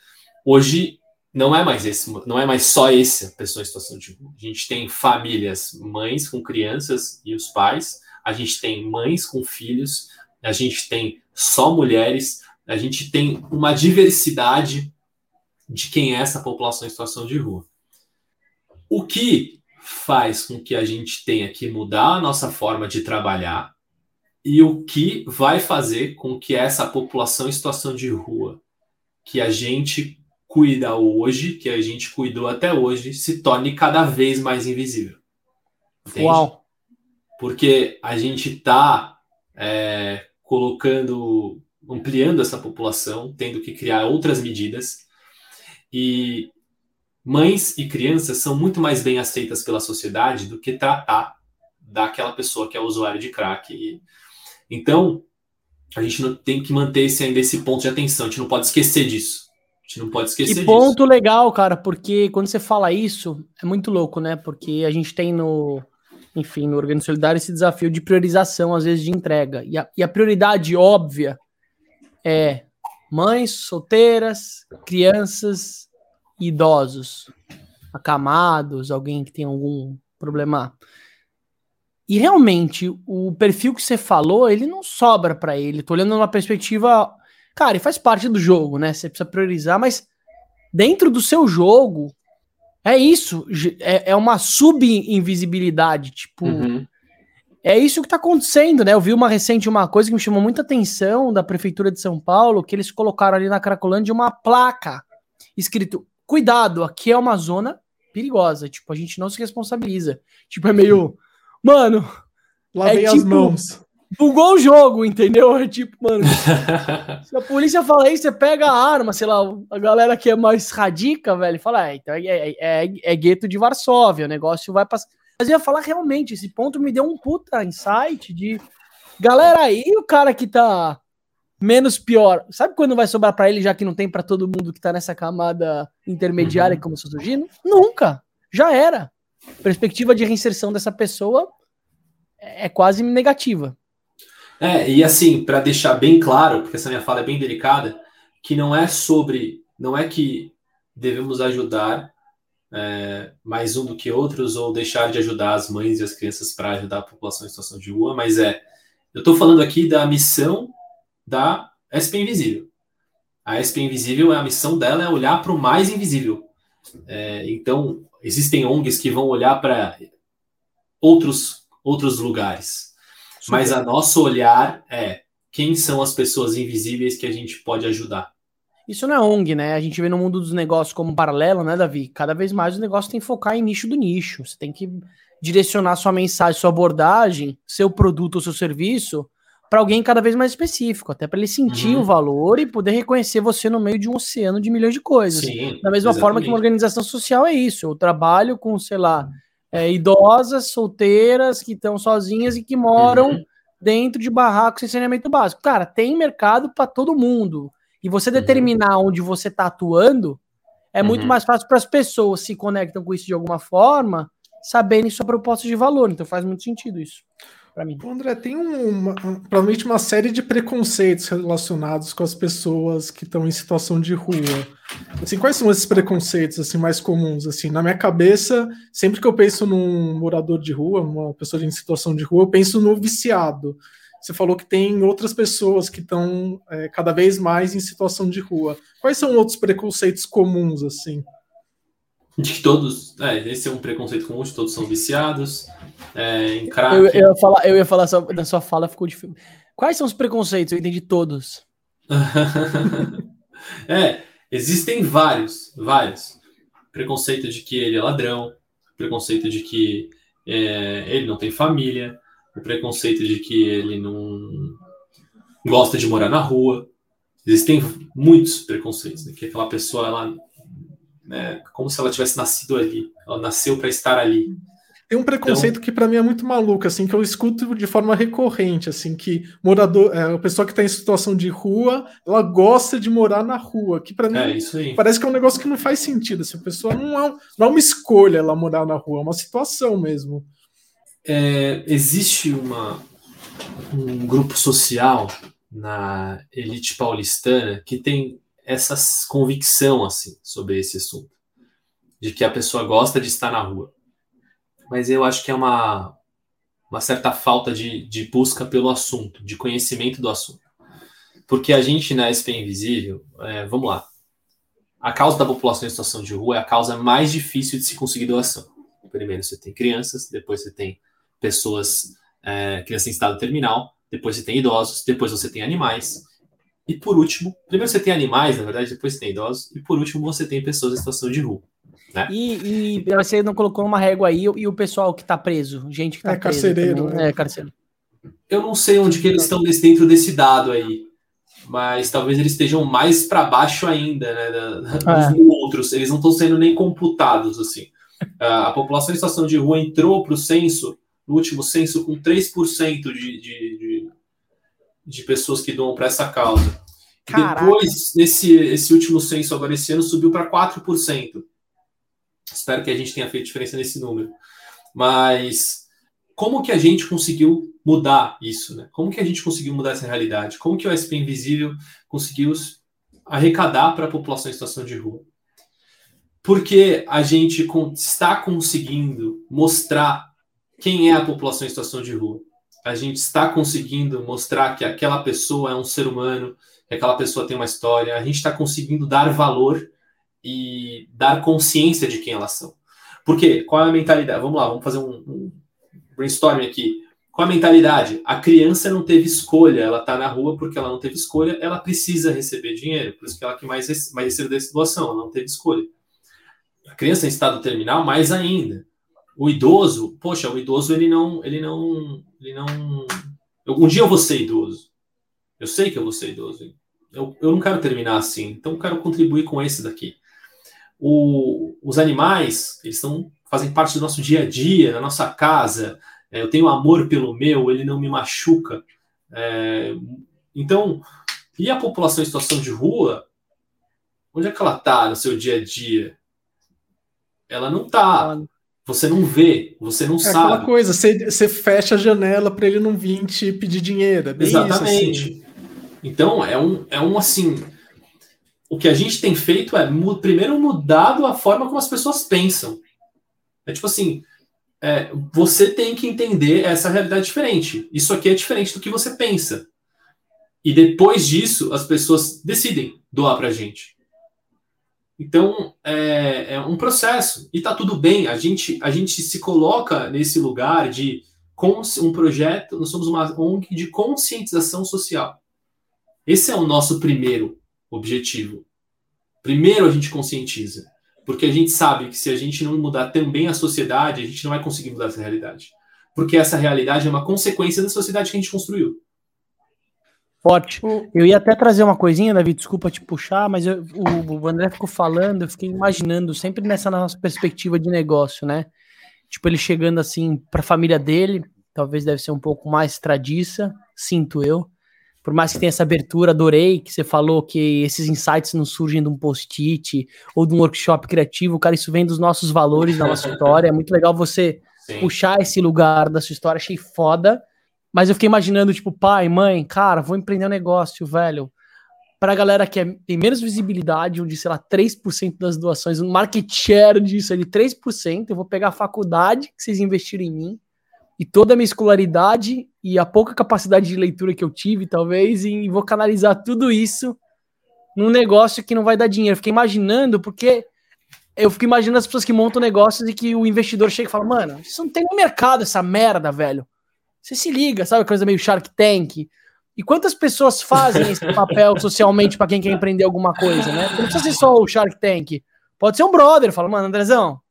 Hoje não é mais esse, não é mais só essa pessoa em situação de rua. A gente tem famílias, mães com crianças e os pais, a gente tem mães com filhos, a gente tem só mulheres, a gente tem uma diversidade de quem é essa população em situação de rua. O que faz com que a gente tenha que mudar a nossa forma de trabalhar e o que vai fazer com que essa população em situação de rua, que a gente cuida hoje, que a gente cuidou até hoje, se torne cada vez mais invisível. Entende? Uau! Porque a gente está é, colocando ampliando essa população, tendo que criar outras medidas. E mães e crianças são muito mais bem aceitas pela sociedade do que tratar daquela pessoa que é usuário de crack. Então, a gente não tem que manter esse, ainda esse ponto de atenção, a gente não pode esquecer disso. A gente não pode esquecer e ponto legal, cara, porque quando você fala isso, é muito louco, né? Porque a gente tem no, enfim, no Organismo Solidário, esse desafio de priorização, às vezes, de entrega. E a, e a prioridade óbvia é mães solteiras, crianças e idosos, acamados, alguém que tem algum problema. E realmente, o perfil que você falou, ele não sobra para ele. Tô olhando numa perspectiva. Cara, e faz parte do jogo, né? Você precisa priorizar, mas dentro do seu jogo, é isso. É, é uma sub-invisibilidade. Tipo, uhum. É isso que tá acontecendo, né? Eu vi uma recente, uma coisa que me chamou muita atenção da Prefeitura de São Paulo, que eles colocaram ali na Cracolândia uma placa escrito: cuidado, aqui é uma zona perigosa. Tipo, a gente não se responsabiliza. Tipo, é meio. Mano. Lavei é, as tipo, mãos. Bugou o jogo, entendeu? É tipo, mano. se a polícia fala isso, você pega a arma, sei lá, a galera que é mais radica, velho, fala, é, então é, é, é, é gueto de Varsóvia, o negócio vai passar. Mas eu ia falar realmente, esse ponto me deu um puta insight de. Galera, aí o cara que tá menos pior, sabe quando vai sobrar para ele, já que não tem para todo mundo que tá nessa camada intermediária uhum. como surgindo? Nunca. Já era. Perspectiva de reinserção dessa pessoa é quase negativa. É, e assim, para deixar bem claro, porque essa minha fala é bem delicada, que não é sobre, não é que devemos ajudar é, mais um do que outros ou deixar de ajudar as mães e as crianças para ajudar a população em situação de rua, mas é, eu estou falando aqui da missão da SP Invisível. A SP Invisível, a missão dela é olhar para o mais invisível. É, então, existem ONGs que vão olhar para outros, outros lugares. Super. Mas a nosso olhar é quem são as pessoas invisíveis que a gente pode ajudar. Isso não é ONG, né? A gente vê no mundo dos negócios como um paralelo, né, Davi? Cada vez mais o negócio tem que focar em nicho do nicho. Você tem que direcionar sua mensagem, sua abordagem, seu produto ou seu serviço para alguém cada vez mais específico, até para ele sentir uhum. o valor e poder reconhecer você no meio de um oceano de milhões de coisas. Sim, da mesma exatamente. forma que uma organização social é isso. Eu trabalho com, sei lá, é, idosas, solteiras, que estão sozinhas e que moram uhum. dentro de barracos sem saneamento básico. Cara, tem mercado para todo mundo. E você uhum. determinar onde você está atuando é muito uhum. mais fácil para as pessoas se conectam com isso de alguma forma, sabendo sua proposta de valor. Então faz muito sentido isso para mim. André, tem uma, provavelmente uma série de preconceitos relacionados com as pessoas que estão em situação de rua. Assim, quais são esses preconceitos assim mais comuns? Assim, na minha cabeça, sempre que eu penso num morador de rua, uma pessoa em situação de rua, eu penso no viciado. Você falou que tem outras pessoas que estão é, cada vez mais em situação de rua. Quais são outros preconceitos comuns assim? De que todos, é, esse é um preconceito comum, de todos são viciados, é, em crack. Eu, eu, ia falar, eu ia falar só, da sua fala, ficou difícil. Quais são os preconceitos? Eu entendi todos. é, existem vários, vários. Preconceito de que ele é ladrão, preconceito de que é, ele não tem família, o preconceito de que ele não gosta de morar na rua. Existem muitos preconceitos, né? que aquela pessoa ela né, como se ela tivesse nascido ali. Ela nasceu para estar ali. Tem um preconceito então, que para mim é muito maluco, assim, que eu escuto de forma recorrente, assim, que morador, é, a pessoa que está em situação de rua, ela gosta de morar na rua, que para mim é parece que é um negócio que não faz sentido. Assim, a pessoa não é, não é uma escolha ela morar na rua, é uma situação mesmo. É, existe uma, um grupo social na elite paulistana que tem essa convicção assim sobre esse assunto, de que a pessoa gosta de estar na rua. Mas eu acho que é uma, uma certa falta de, de busca pelo assunto, de conhecimento do assunto. Porque a gente na SP Invisível, é, vamos lá, a causa da população em situação de rua é a causa mais difícil de se conseguir doação. Primeiro você tem crianças, depois você tem pessoas, é, crianças em estado terminal, depois você tem idosos, depois você tem animais, e por último, primeiro você tem animais, na verdade, depois você tem idosos, e por último você tem pessoas em situação de rua. Né? E, e você não colocou uma régua aí, e o pessoal que está preso, gente que está é, preso. Carcereiro, né? É, carcereiro. Eu não sei onde que eles estão dentro desse dado aí, mas talvez eles estejam mais para baixo ainda, né, da, dos é. outros. Eles não estão sendo nem computados assim. A população em situação de rua entrou para o censo, no último censo, com 3% de, de, de de pessoas que doam para essa causa. Caraca. Depois, nesse esse último censo, agora esse ano, subiu para 4%. Espero que a gente tenha feito diferença nesse número. Mas como que a gente conseguiu mudar isso, né? Como que a gente conseguiu mudar essa realidade? Como que o SP Invisível conseguiu arrecadar para a população em situação de rua? Porque a gente está conseguindo mostrar quem é a população em situação de rua. A gente está conseguindo mostrar que aquela pessoa é um ser humano, que aquela pessoa tem uma história. A gente está conseguindo dar valor e dar consciência de quem elas são. Porque qual é a mentalidade? Vamos lá, vamos fazer um, um brainstorming aqui. Qual a mentalidade? A criança não teve escolha, ela está na rua porque ela não teve escolha, ela precisa receber dinheiro, por isso que ela que mais, mais recebe dessa doação, ela não teve escolha. A criança em estado terminal, mais ainda. O idoso, poxa, o idoso ele não, ele não, ele não. Um dia eu vou ser idoso. Eu sei que eu vou ser idoso. Eu, eu não quero terminar assim, então eu quero contribuir com esse daqui. O, os animais, eles são, fazem parte do nosso dia a dia, da nossa casa. É, eu tenho amor pelo meu, ele não me machuca. É, então, e a população em situação de rua? Onde é que ela está no seu dia a dia? Ela não está. Você não vê, você não é sabe. Aquela coisa, você, você fecha a janela para ele não vir te pedir dinheiro. É Exatamente. Isso, assim. Então, é um, é um assim o que a gente tem feito é primeiro mudado a forma como as pessoas pensam. É tipo assim, é, você tem que entender essa realidade diferente. Isso aqui é diferente do que você pensa. E depois disso, as pessoas decidem doar para a gente. Então, é, é, um processo. E tá tudo bem. A gente, a gente se coloca nesse lugar de um projeto, nós somos uma ONG de conscientização social. Esse é o nosso primeiro objetivo. Primeiro a gente conscientiza, porque a gente sabe que se a gente não mudar também a sociedade, a gente não vai conseguir mudar essa realidade. Porque essa realidade é uma consequência da sociedade que a gente construiu. Forte. Eu ia até trazer uma coisinha, Davi, desculpa te puxar, mas eu, o, o André ficou falando, eu fiquei imaginando, sempre nessa nossa perspectiva de negócio, né? Tipo, ele chegando assim para a família dele, talvez deve ser um pouco mais tradiça, sinto eu por mais que tenha essa abertura, adorei que você falou que esses insights não surgem de um post-it ou de um workshop criativo, cara, isso vem dos nossos valores, da nossa história. É muito legal você Sim. puxar esse lugar da sua história, achei foda. Mas eu fiquei imaginando, tipo, pai, mãe, cara, vou empreender um negócio, velho. Pra galera que é, tem menos visibilidade, onde, sei lá, 3% das doações, um market share disso é de 3%, eu vou pegar a faculdade que vocês investiram em mim, e toda a minha escolaridade e a pouca capacidade de leitura que eu tive, talvez, e vou canalizar tudo isso num negócio que não vai dar dinheiro. fiquei imaginando, porque eu fico imaginando as pessoas que montam negócios e que o investidor chega e fala: Mano, isso não tem no mercado essa merda, velho. Você se liga, sabe? Coisa meio Shark Tank. E quantas pessoas fazem esse papel socialmente para quem quer empreender alguma coisa, né? Não precisa ser só o Shark Tank. Pode ser um brother, fala, mano, Andrezão,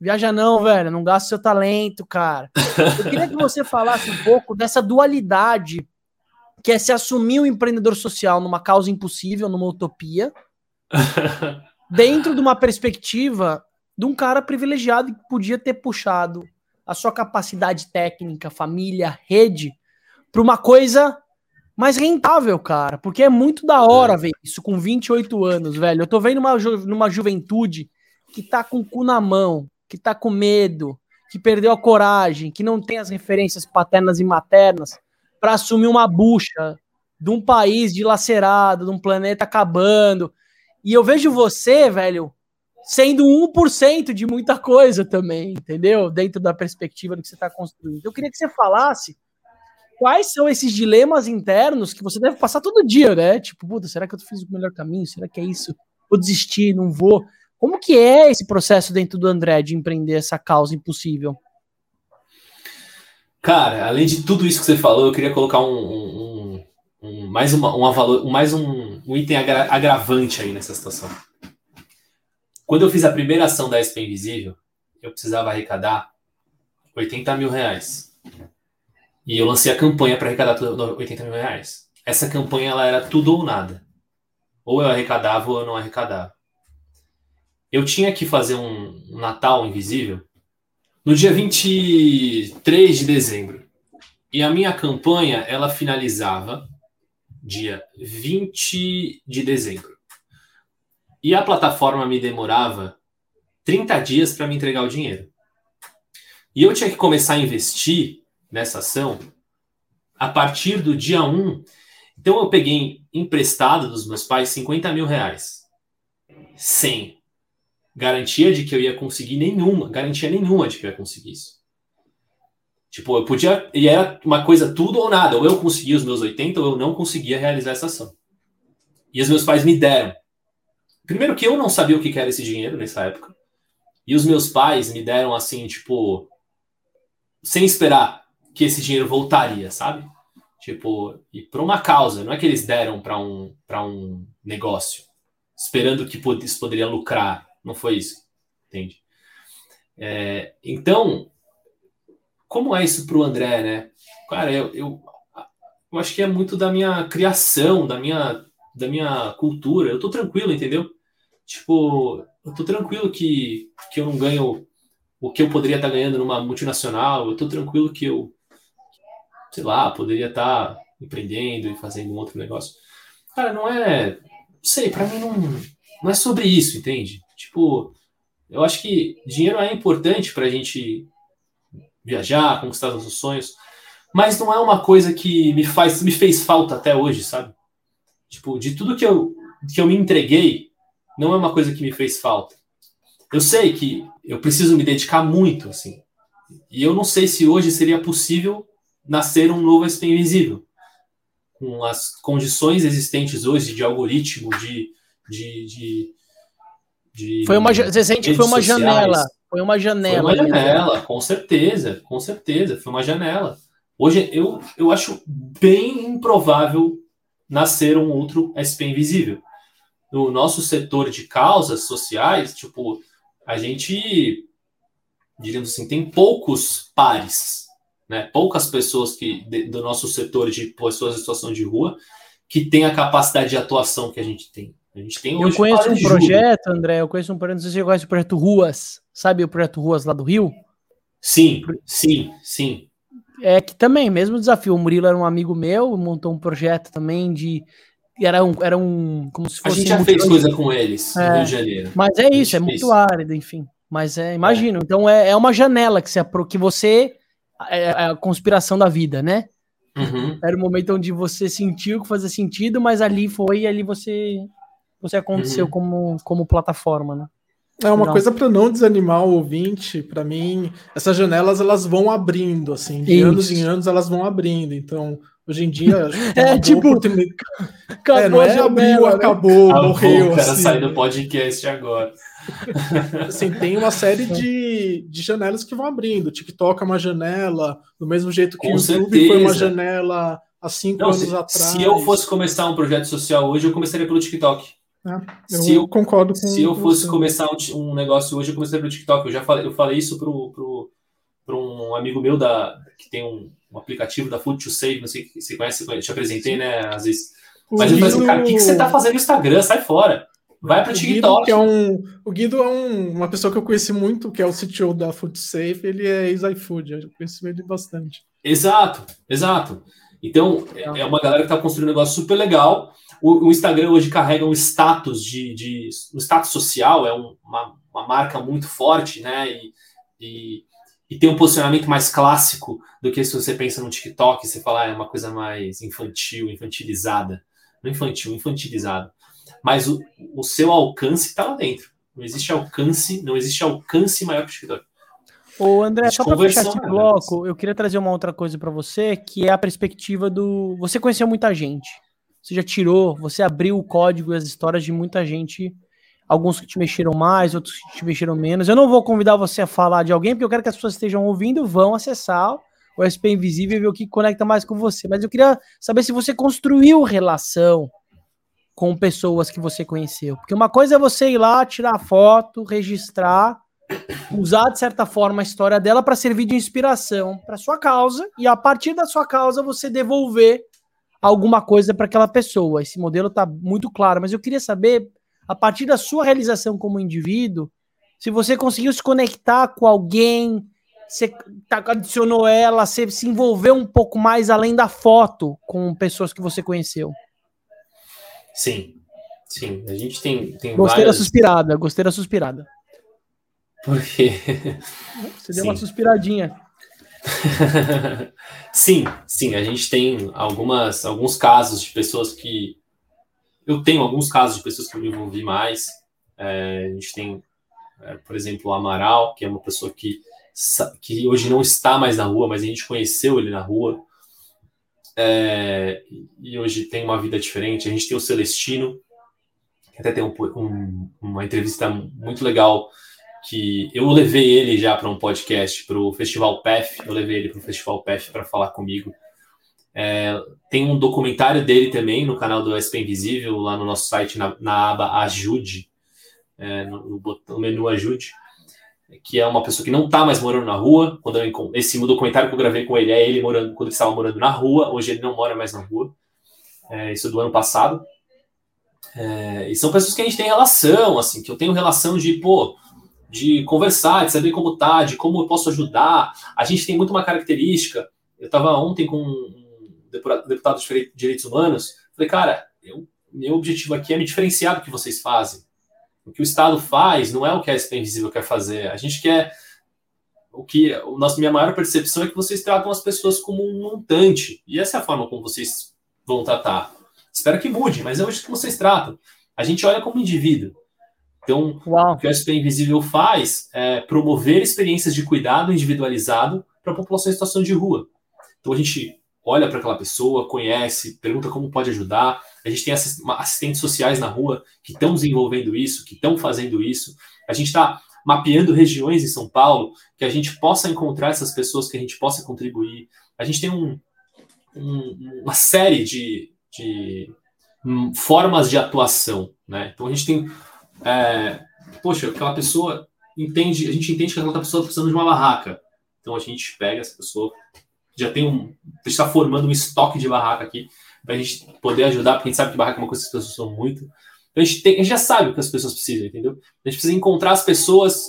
Viaja não, velho, não gasta seu talento, cara. Eu queria que você falasse um pouco dessa dualidade que é se assumir o um empreendedor social numa causa impossível, numa utopia, dentro de uma perspectiva de um cara privilegiado que podia ter puxado a sua capacidade técnica, família, rede, para uma coisa mais rentável, cara. Porque é muito da hora é. ver isso com 28 anos, velho. Eu tô vendo uma, ju numa juventude que tá com o cu na mão, que tá com medo, que perdeu a coragem, que não tem as referências paternas e maternas para assumir uma bucha de um país dilacerado, de um planeta acabando. E eu vejo você, velho, sendo 1% de muita coisa também, entendeu? Dentro da perspectiva do que você está construindo. Eu queria que você falasse quais são esses dilemas internos que você deve passar todo dia, né? Tipo, puta, será que eu fiz o melhor caminho? Será que é isso? Vou desistir, não vou. Como que é esse processo dentro do André de empreender essa causa impossível? Cara, além de tudo isso que você falou, eu queria colocar um, um, um mais, uma, uma valor, mais um, um item agra, agravante aí nessa situação. Quando eu fiz a primeira ação da SP Invisível, eu precisava arrecadar 80 mil reais. E eu lancei a campanha para arrecadar 80 mil reais. Essa campanha ela era tudo ou nada. Ou eu arrecadava ou eu não arrecadava eu tinha que fazer um, Natal invisível no dia 23 de dezembro. E a minha campanha, ela finalizava dia 20 de dezembro. E a plataforma me demorava 30 dias para me entregar o dinheiro. E eu tinha que começar a investir nessa ação a partir do dia 1. Então eu peguei emprestado dos meus pais 50 mil reais. Sem garantia de que eu ia conseguir nenhuma, garantia nenhuma de que eu ia conseguir isso. Tipo, eu podia. E era uma coisa tudo ou nada. Ou eu conseguia os meus 80, ou eu não conseguia realizar essa ação. E os meus pais me deram. Primeiro que eu não sabia o que era esse dinheiro nessa época. E os meus pais me deram assim, tipo, sem esperar que esse dinheiro voltaria, sabe? Tipo, e para uma causa, não é que eles deram para um, um negócio, esperando que isso poderia lucrar. Não foi isso, entende? É, então, como é isso para o André, né? Cara, eu, eu, eu acho que é muito da minha criação, da minha, da minha cultura. Eu tô tranquilo, entendeu? Tipo, eu tô tranquilo que, que eu não ganho o que eu poderia estar ganhando numa multinacional, eu estou tranquilo que eu, sei lá, poderia estar empreendendo e fazendo um outro negócio. Cara, não é. Não sei, para mim não, não é sobre isso, entende? Tipo, eu acho que dinheiro é importante para a gente viajar, conquistar os nossos sonhos, mas não é uma coisa que me faz, me fez falta até hoje, sabe? Tipo, de tudo que eu, que eu me entreguei, não é uma coisa que me fez falta. Eu sei que eu preciso me dedicar muito, assim. E eu não sei se hoje seria possível nascer um novo SP Invisível. Com as condições existentes hoje de algoritmo, de. de, de, de foi uma, você sente que foi uma sociais. janela. Foi uma janela. Foi uma janela, com certeza, com certeza. Foi uma janela. Hoje eu, eu acho bem improvável nascer um outro SP Invisível. No nosso setor de causas sociais, tipo, a gente, diríamos assim, tem poucos pares, né? poucas pessoas que do nosso setor de pessoas em situação de rua que tem a capacidade de atuação que a gente tem. A gente tem eu conheço um projeto, André, eu conheço um projeto, não sei se você conhece o projeto Ruas, sabe o projeto Ruas lá do Rio? Sim, sim, sim. É que também, mesmo desafio, o Murilo era um amigo meu, montou um projeto também de era um, era um como se fosse. A gente já fez coisa com eles é, no Rio de Janeiro. Mas é isso, é muito árido, enfim. Mas é, imagino. É. Então é, é uma janela que, se, que você. É, é a conspiração da vida, né? Uhum. Era o momento onde você sentiu que fazia sentido, mas ali foi e ali você, você aconteceu uhum. como, como plataforma, né? É uma não. coisa para não desanimar o ouvinte, para mim, essas janelas elas vão abrindo, assim, de Isso. anos em anos elas vão abrindo. Então, Hoje em dia, é tipo, acabou, é, não é abriu, né? acabou, ah, morreu. O cara assim. sai do podcast agora. assim, tem uma série de, de janelas que vão abrindo. O TikTok é uma janela, do mesmo jeito que o YouTube certeza. foi uma janela há cinco não, anos se, atrás. Se eu fosse começar um projeto social hoje, eu começaria pelo TikTok. É, eu se eu concordo com Se eu fosse você. começar um, um, negócio hoje, eu começaria pelo TikTok. Eu já falei, eu falei isso pro, pro, pro um amigo meu da, que tem um um aplicativo da Food to Save, não sei se você conhece, eu te apresentei, né, às vezes. Mas Guido... eu falei assim, cara, o que, que você tá fazendo no Instagram? Sai fora. Vai para o TikTok. Que é um, o Guido é um, uma pessoa que eu conheci muito, que é o CTO da Food Safe, ele é ex-iFood, eu conheci ele bastante. Exato, exato. Então, é uma galera que está construindo um negócio super legal. O, o, Instagram hoje carrega um status de, de um status social, é um, uma, uma marca muito forte, né? E, e e tem um posicionamento mais clássico do que se você pensa no TikTok, você fala, ah, é uma coisa mais infantil, infantilizada. Não infantil, infantilizado. Mas o, o seu alcance está lá dentro. Não existe alcance, não existe alcance maior que o TikTok. Ô, André, só para fechar esse bloco, eu queria trazer uma outra coisa para você, que é a perspectiva do. Você conheceu muita gente. Você já tirou, você abriu o código e as histórias de muita gente alguns que te mexeram mais, outros que te mexeram menos. Eu não vou convidar você a falar de alguém, porque eu quero que as pessoas estejam ouvindo, vão acessar o SP Invisível e ver o que conecta mais com você. Mas eu queria saber se você construiu relação com pessoas que você conheceu. Porque uma coisa é você ir lá, tirar foto, registrar, usar de certa forma a história dela para servir de inspiração para sua causa e a partir da sua causa você devolver alguma coisa para aquela pessoa. Esse modelo está muito claro, mas eu queria saber a partir da sua realização como indivíduo, se você conseguiu se conectar com alguém, você adicionou ela, você se envolveu um pouco mais além da foto com pessoas que você conheceu. Sim, sim. A gente tem, tem Gostei várias... da suspirada, gostei da suspirada. Porque. Você deu sim. uma suspiradinha. sim, sim, a gente tem algumas, alguns casos de pessoas que. Eu tenho alguns casos de pessoas que eu me envolvi mais. É, a gente tem, é, por exemplo, o Amaral, que é uma pessoa que, que hoje não está mais na rua, mas a gente conheceu ele na rua. É, e hoje tem uma vida diferente. A gente tem o Celestino, que até tem um, um, uma entrevista muito legal que eu levei ele já para um podcast, para o Festival PEF, eu levei ele para o Festival PEF para falar comigo. É, tem um documentário dele também no canal do SP Invisível, lá no nosso site, na, na aba Ajude, é, no, no, menu Ajude, que é uma pessoa que não está mais morando na rua. Quando eu, esse documentário que eu gravei com ele é ele morando quando ele estava morando na rua, hoje ele não mora mais na rua. É, isso é do ano passado. É, e são pessoas que a gente tem relação, assim, que eu tenho relação de, pô, de conversar, de saber como tá, de como eu posso ajudar. A gente tem muito uma característica. Eu estava ontem com um deputado de direitos humanos. Falei, cara, eu, meu objetivo aqui é me diferenciar do que vocês fazem. O que o Estado faz não é o que a SP Invisível quer fazer. A gente quer. O que a nossa, minha maior percepção é que vocês tratam as pessoas como um montante. E essa é a forma como vocês vão tratar. Espero que mude, mas é hoje que vocês tratam. A gente olha como indivíduo. Então, Uau. o que o SP Invisível faz é promover experiências de cuidado individualizado para a população em situação de rua. Então, a gente olha para aquela pessoa, conhece, pergunta como pode ajudar. A gente tem assistentes sociais na rua que estão desenvolvendo isso, que estão fazendo isso. A gente está mapeando regiões em São Paulo que a gente possa encontrar essas pessoas, que a gente possa contribuir. A gente tem um, um, uma série de, de hum, formas de atuação. Né? Então, a gente tem é, poxa, aquela pessoa entende, a gente entende que aquela pessoa está precisando de uma barraca. Então a gente pega essa pessoa, já tem um, está formando um estoque de barraca aqui para a gente poder ajudar, porque a gente sabe que barraca é uma coisa que as pessoas são muito. Então a gente, tem, a gente já sabe o que as pessoas precisam, entendeu? A gente precisa encontrar as pessoas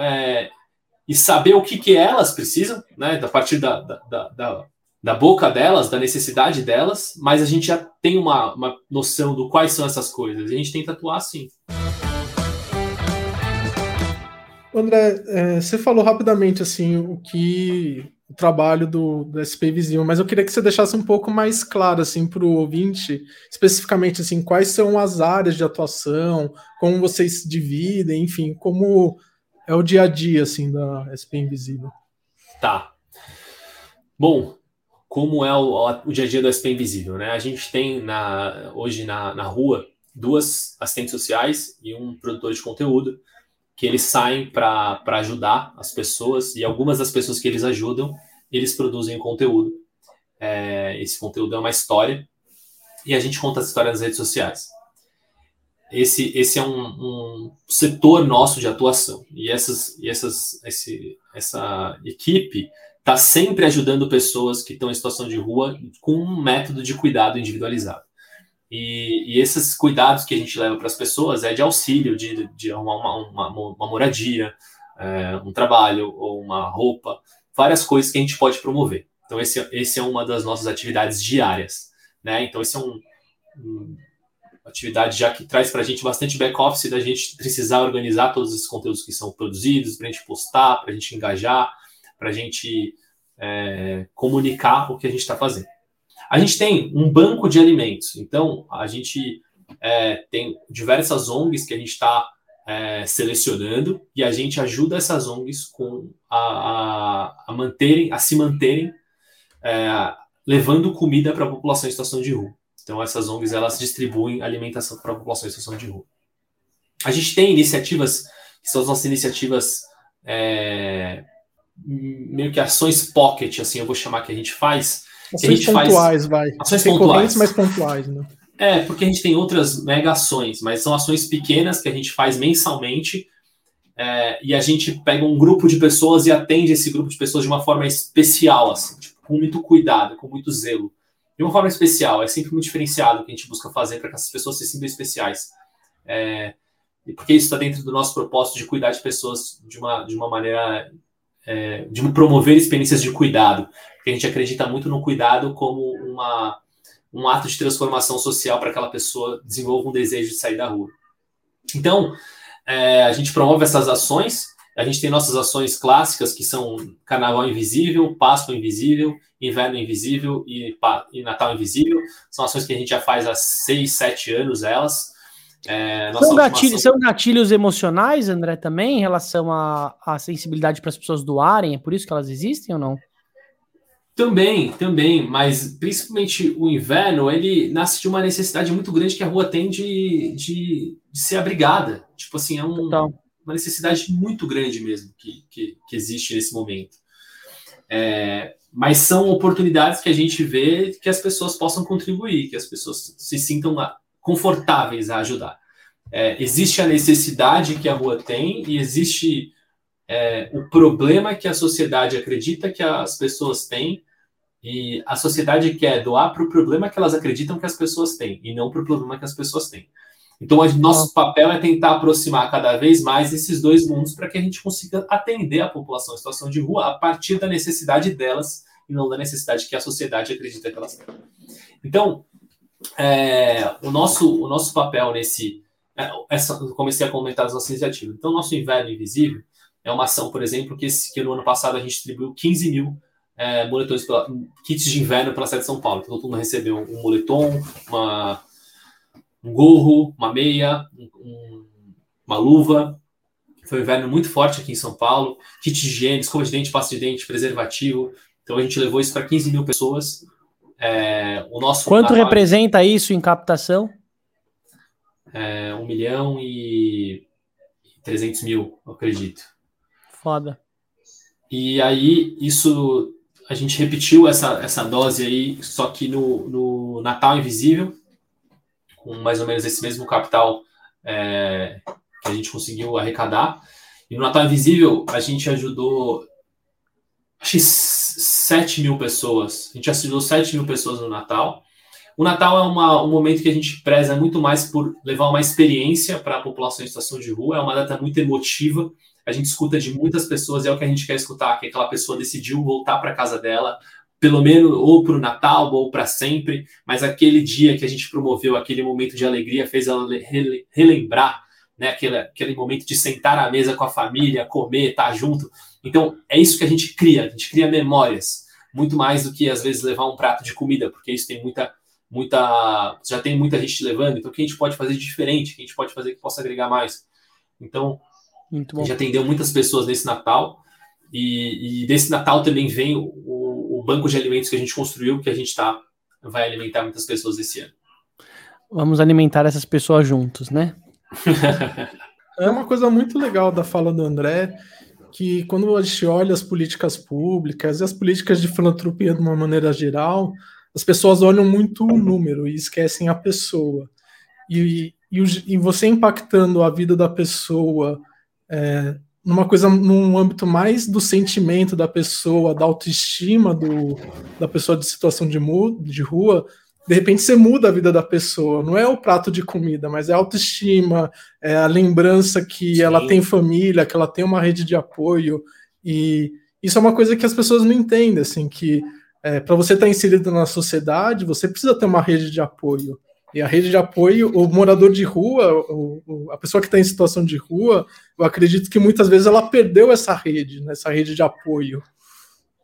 é, e saber o que, que elas precisam, né? A partir da, da, da, da, boca delas, da necessidade delas, mas a gente já tem uma, uma noção do quais são essas coisas. E a gente tenta atuar assim. André, é, você falou rapidamente assim o que o trabalho do, do SP Visível, mas eu queria que você deixasse um pouco mais claro assim para o ouvinte, especificamente assim quais são as áreas de atuação, como vocês dividem, enfim, como é o dia a dia assim da SP Invisível. Tá. Bom, como é o, o dia a dia do SP Invisível, né? A gente tem na, hoje na, na rua duas assistentes sociais e um produtor de conteúdo que eles saem para ajudar as pessoas e algumas das pessoas que eles ajudam, eles produzem conteúdo. É, esse conteúdo é uma história e a gente conta essa história nas redes sociais. Esse, esse é um, um setor nosso de atuação e, essas, e essas, esse, essa equipe está sempre ajudando pessoas que estão em situação de rua com um método de cuidado individualizado. E, e, esses cuidados que a gente leva para as pessoas é de auxílio, de, de uma, uma, uma moradia, é, um trabalho ou uma roupa, várias coisas que a gente pode promover. Então, esse, esse é uma das nossas atividades diárias. Né? Então, esse é um, um atividade já que traz para a gente bastante back-office da gente precisar organizar todos esses conteúdos que são produzidos, para a gente postar, para a gente engajar, para a gente é, comunicar o que a gente está fazendo. A gente tem um banco de alimentos, então a gente é, tem diversas ONGs que a gente está é, selecionando e a gente ajuda essas ONGs com a, a, a manterem, a se manterem é, levando comida para a população em situação de rua. Então essas ONGs elas distribuem alimentação para a população em situação de rua. A gente tem iniciativas que são as nossas iniciativas é, meio que ações pocket, assim eu vou chamar que a gente faz, Ações pontuais, vai. Ações pontuais. mas pontuais, né? É, porque a gente tem outras mega ações, mas são ações pequenas que a gente faz mensalmente é, e a gente pega um grupo de pessoas e atende esse grupo de pessoas de uma forma especial, assim, tipo, com muito cuidado, com muito zelo. De uma forma especial, é sempre muito diferenciado que a gente busca fazer para que essas pessoas se sintam especiais. É, porque isso está dentro do nosso propósito de cuidar de pessoas de uma, de uma maneira é, de promover experiências de cuidado, porque a gente acredita muito no cuidado como uma, um ato de transformação social para aquela pessoa desenvolva um desejo de sair da rua. Então, é, a gente promove essas ações A gente tem nossas ações clássicas, que são Carnaval Invisível, Páscoa Invisível, Inverno Invisível e, e Natal Invisível. São ações que a gente já faz há seis, sete anos, elas. É, são, gatilhos, ação... são, gatilhos, emocionais, André, também, em relação à sensibilidade para as pessoas doarem? É por isso que elas existem ou não? Também, também, mas principalmente o inverno, ele nasce de uma necessidade muito grande que a rua tem de, de, de ser abrigada. Tipo assim, é um, uma necessidade muito grande mesmo que, que, que existe nesse momento. É, mas são oportunidades que a gente vê que as pessoas possam contribuir, que as pessoas se sintam confortáveis a ajudar. É, existe a necessidade que a rua tem e existe é, o problema que a sociedade acredita que as pessoas têm e a sociedade quer doar para o problema que elas acreditam que as pessoas têm e não para o problema que as pessoas têm. Então, a, nosso papel é tentar aproximar cada vez mais esses dois mundos para que a gente consiga atender a população em situação de rua a partir da necessidade delas e não da necessidade que a sociedade acredita que elas têm. Então, é, o, nosso, o nosso papel nesse. É, essa, comecei a comentar as nossas iniciativas. Então, nosso Inverno Invisível é uma ação, por exemplo, que, que no ano passado a gente distribuiu 15 mil é, moletões, pela, kits de inverno pela cidade de São Paulo. Então, todo mundo recebeu um moletom, uma, um gorro, uma meia, um, uma luva. Foi um inverno muito forte aqui em São Paulo. Kit de higiene, escova de dente, pasta de dente, preservativo. Então, a gente levou isso para 15 mil pessoas. É, o nosso Quanto Natal, representa isso em captação? É, 1 milhão e 300 mil, eu acredito. Foda. E aí, isso, a gente repetiu essa, essa dose aí, só que no, no Natal Invisível, com mais ou menos esse mesmo capital é, que a gente conseguiu arrecadar. E no Natal Invisível, a gente ajudou, acho que 7 mil pessoas. A gente ajudou 7 mil pessoas no Natal. O Natal é uma, um momento que a gente preza muito mais por levar uma experiência para a população em situação de rua. É uma data muito emotiva a gente escuta de muitas pessoas, é o que a gente quer escutar, que aquela pessoa decidiu voltar para casa dela, pelo menos ou para o Natal ou para sempre, mas aquele dia que a gente promoveu, aquele momento de alegria, fez ela relembrar né, aquele, aquele momento de sentar à mesa com a família, comer, estar tá junto. Então, é isso que a gente cria, a gente cria memórias, muito mais do que às vezes levar um prato de comida, porque isso tem muita, muita, já tem muita gente levando, então o que a gente pode fazer de diferente, o que a gente pode fazer que possa agregar mais. Então, muito bom. A gente atendeu muitas pessoas nesse Natal. E, e desse Natal também vem o, o, banco de alimentos que a gente construiu, que a gente tá, vai alimentar muitas pessoas esse ano. Vamos alimentar essas pessoas juntos, né? é uma coisa muito legal da fala do André, que quando a gente olha as políticas públicas e as políticas de filantropia de uma maneira geral, as pessoas olham muito o número e esquecem a pessoa. E, e, e você impactando a vida da pessoa é, numa coisa num âmbito mais do sentimento da pessoa, da autoestima do, da pessoa de situação de, de rua, de repente você muda a vida da pessoa. Não é o prato de comida, mas é a autoestima, é a lembrança que Sim. ela tem família, que ela tem uma rede de apoio. E isso é uma coisa que as pessoas não entendem, assim, que é, para você estar tá inserido na sociedade, você precisa ter uma rede de apoio. E a rede de apoio, o morador de rua, o, o, a pessoa que está em situação de rua, eu acredito que muitas vezes ela perdeu essa rede, né, essa rede de apoio.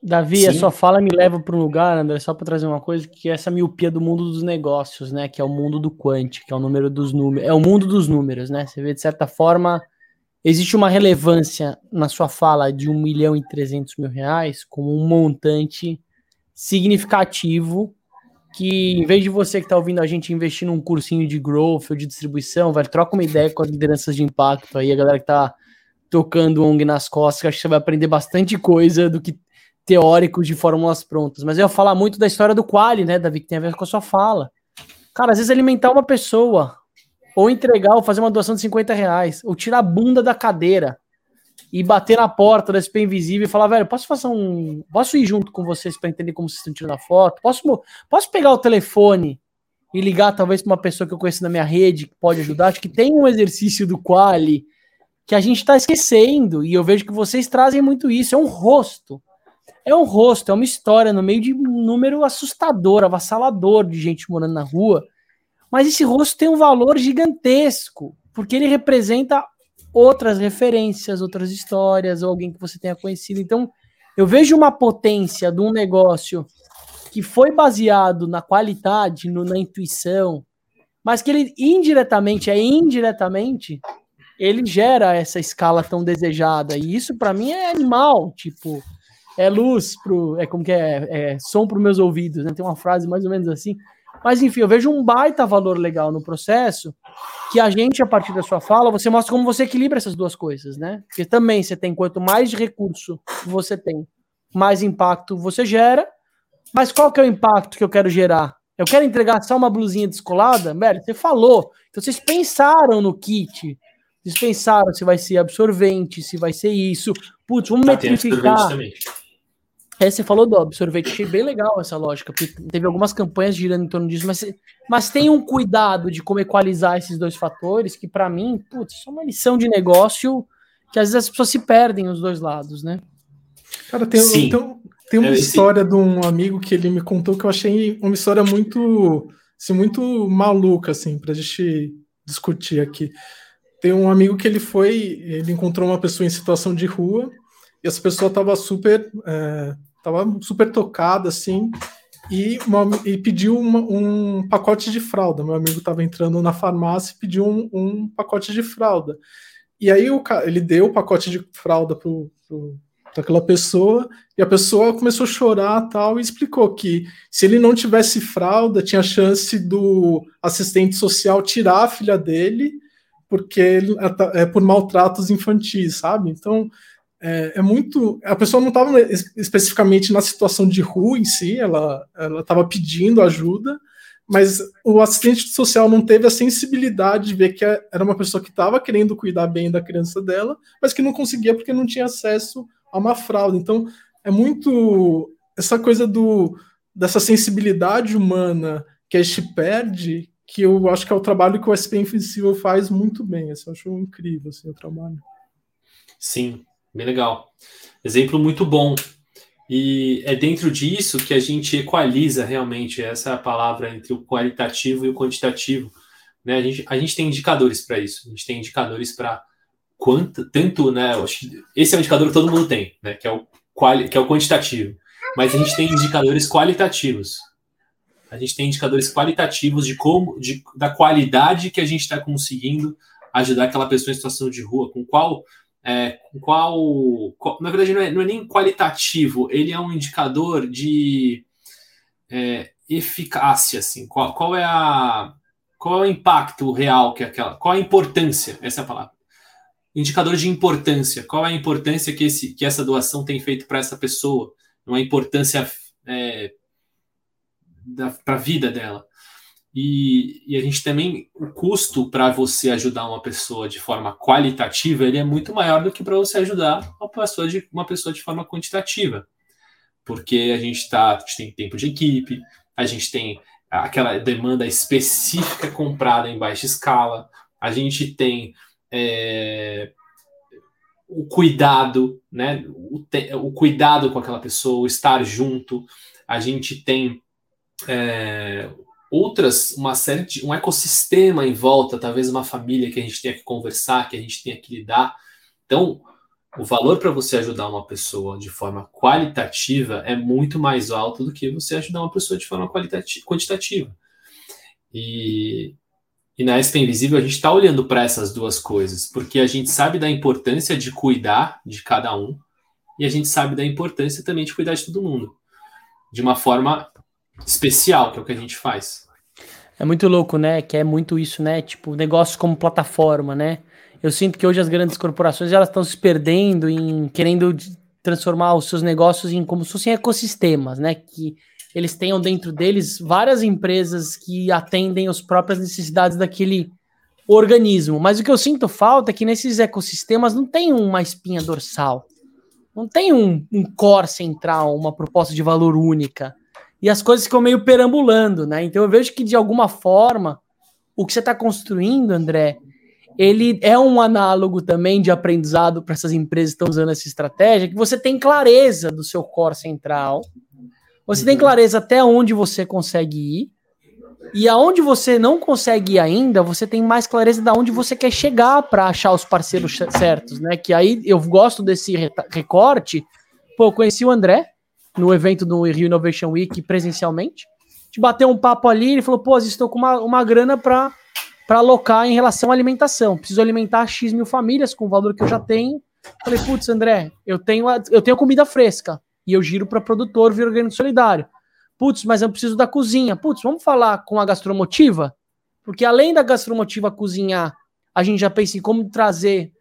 Davi, Sim. a sua fala me leva para um lugar, André, só para trazer uma coisa, que é essa miopia do mundo dos negócios, né? Que é o mundo do quant, que é o número dos números. É o mundo dos números, né? Você vê, de certa forma, existe uma relevância na sua fala de 1 milhão e 300 mil reais como um montante significativo que em vez de você que está ouvindo a gente investir num cursinho de growth ou de distribuição, vai troca uma ideia com as lideranças de impacto aí, a galera que está tocando ONG nas costas, acho que você vai aprender bastante coisa do que teóricos de fórmulas prontas. Mas eu ia falar muito da história do Quali, né, Davi, que tem a ver com a sua fala. Cara, às vezes alimentar uma pessoa, ou entregar, ou fazer uma doação de 50 reais, ou tirar a bunda da cadeira, e bater na porta da SP Invisível e falar, velho, posso fazer um. Posso ir junto com vocês para entender como vocês estão tirando a foto? Posso, posso pegar o telefone e ligar talvez para uma pessoa que eu conheço na minha rede que pode ajudar? Acho que tem um exercício do Quali que a gente está esquecendo e eu vejo que vocês trazem muito isso. É um rosto. É um rosto, é uma história no meio de um número assustador, avassalador de gente morando na rua. Mas esse rosto tem um valor gigantesco, porque ele representa outras referências, outras histórias, ou alguém que você tenha conhecido. Então, eu vejo uma potência de um negócio que foi baseado na qualidade, no, na intuição, mas que ele indiretamente, é indiretamente, ele gera essa escala tão desejada. E isso para mim é animal, tipo, é luz pro, é como que é, é som para meus ouvidos, né? Tem uma frase mais ou menos assim. Mas enfim, eu vejo um baita valor legal no processo, que a gente, a partir da sua fala, você mostra como você equilibra essas duas coisas, né? Porque também você tem, quanto mais recurso você tem, mais impacto você gera. Mas qual que é o impacto que eu quero gerar? Eu quero entregar só uma blusinha descolada? Velho, você falou. Então vocês pensaram no kit. Vocês pensaram se vai ser absorvente, se vai ser isso. Putz, vamos ah, metrificar. É, você falou do absorvente, achei bem legal essa lógica, porque teve algumas campanhas girando em torno disso, mas, mas tem um cuidado de como equalizar esses dois fatores, que para mim, putz, é uma lição de negócio que às vezes as pessoas se perdem os dois lados, né? Cara, tem, tem, tem uma é, história de um amigo que ele me contou que eu achei uma história muito, assim, muito maluca, assim, pra gente discutir aqui. Tem um amigo que ele foi, ele encontrou uma pessoa em situação de rua, e essa pessoa estava super é, tava super tocada, assim, e, uma, e pediu uma, um pacote de fralda. Meu amigo estava entrando na farmácia e pediu um, um, pacote de fralda. E aí o, ele deu o pacote de fralda para aquela pessoa, e a pessoa começou a chorar tal, e explicou que se ele não tivesse fralda, tinha chance do assistente social tirar a filha dele, porque ele, é, é por maltratos infantis, sabe? Então, é, é, muito. A pessoa não estava especificamente na situação de rua em si, ela estava pedindo ajuda, mas o assistente social não teve a sensibilidade de ver que era uma pessoa que estava querendo cuidar bem da criança dela, mas que não conseguia porque não tinha acesso a uma fraude. Então, é muito essa coisa do dessa sensibilidade humana que a gente perde, que eu acho que é o trabalho que o SP Invisível faz muito bem. Assim, eu acho incrível assim, o trabalho. Sim, Bem legal. Exemplo muito bom. E é dentro disso que a gente equaliza realmente essa palavra entre o qualitativo e o quantitativo. Né? A, gente, a gente tem indicadores para isso. A gente tem indicadores para quanto, tanto, né? Esse é o indicador que todo mundo tem, né? Que é o, quali, que é o quantitativo. Mas a gente tem indicadores qualitativos. A gente tem indicadores qualitativos de como, de, da qualidade que a gente está conseguindo ajudar aquela pessoa em situação de rua, com qual é, qual, qual, na verdade não é, não é, nem qualitativo, ele é um indicador de é, eficácia, assim, qual, qual, é a qual é o impacto real que é aquela, qual a importância, essa é a palavra, indicador de importância, qual é a importância que, esse, que essa doação tem feito para essa pessoa, uma importância é, para a vida dela. E, e, a gente também, o custo para você ajudar uma pessoa de forma qualitativa, ele é muito maior do que para você ajudar uma pessoa, de, uma pessoa de forma quantitativa. Porque a gente, tá, a gente tem tempo de equipe, a gente tem aquela demanda específica comprada em baixa escala, a gente tem é, o cuidado, né? O, te, o cuidado com aquela pessoa, estar junto, a gente tem é, outras, uma série de um ecossistema em volta, talvez uma família que a gente tenha que conversar, que a gente tenha que lidar. Então, o valor para você ajudar uma pessoa de forma qualitativa é muito mais alto do que você ajudar uma pessoa de forma quantitativa. E, e na SP Invisível a gente está olhando para essas duas coisas, porque a gente sabe da importância de cuidar de cada um e a gente sabe da importância também de cuidar de todo mundo, de uma forma especial, que é o que a gente faz. É muito louco, né? Que é muito isso, né? Tipo, negócio como plataforma, né? Eu sinto que hoje as grandes corporações elas estão se perdendo em querendo transformar os seus negócios em como se fossem ecossistemas, né? Que eles tenham dentro deles várias empresas que atendem as próprias necessidades daquele organismo. Mas o que eu sinto falta é que nesses ecossistemas não tem uma espinha dorsal, não tem um, um core central, uma proposta de valor única e as coisas ficam meio perambulando, né? Então eu vejo que de alguma forma o que você está construindo, André, ele é um análogo também de aprendizado para essas empresas que estão usando essa estratégia, que você tem clareza do seu core central, você uhum. tem clareza até onde você consegue ir, E aonde você não consegue ir ainda, você tem mais clareza de onde você quer chegar para achar os parceiros certos, né? Que aí eu gosto desse recorte. Pô, eu conheci o André no evento do Rio Innovation Week presencialmente. A gente bateu um papo ali, ele falou: pô, estou com uma, uma grana para alocar em relação à alimentação. Preciso alimentar X mil famílias com o valor que eu já tenho. Falei, putz, André, eu tenho, eu tenho comida fresca e eu giro para produtor via organismo solidário. Putz, mas eu preciso da cozinha. Putz, vamos falar com a gastromotiva? Porque além da gastromotiva cozinhar, a gente já pensa em como trazer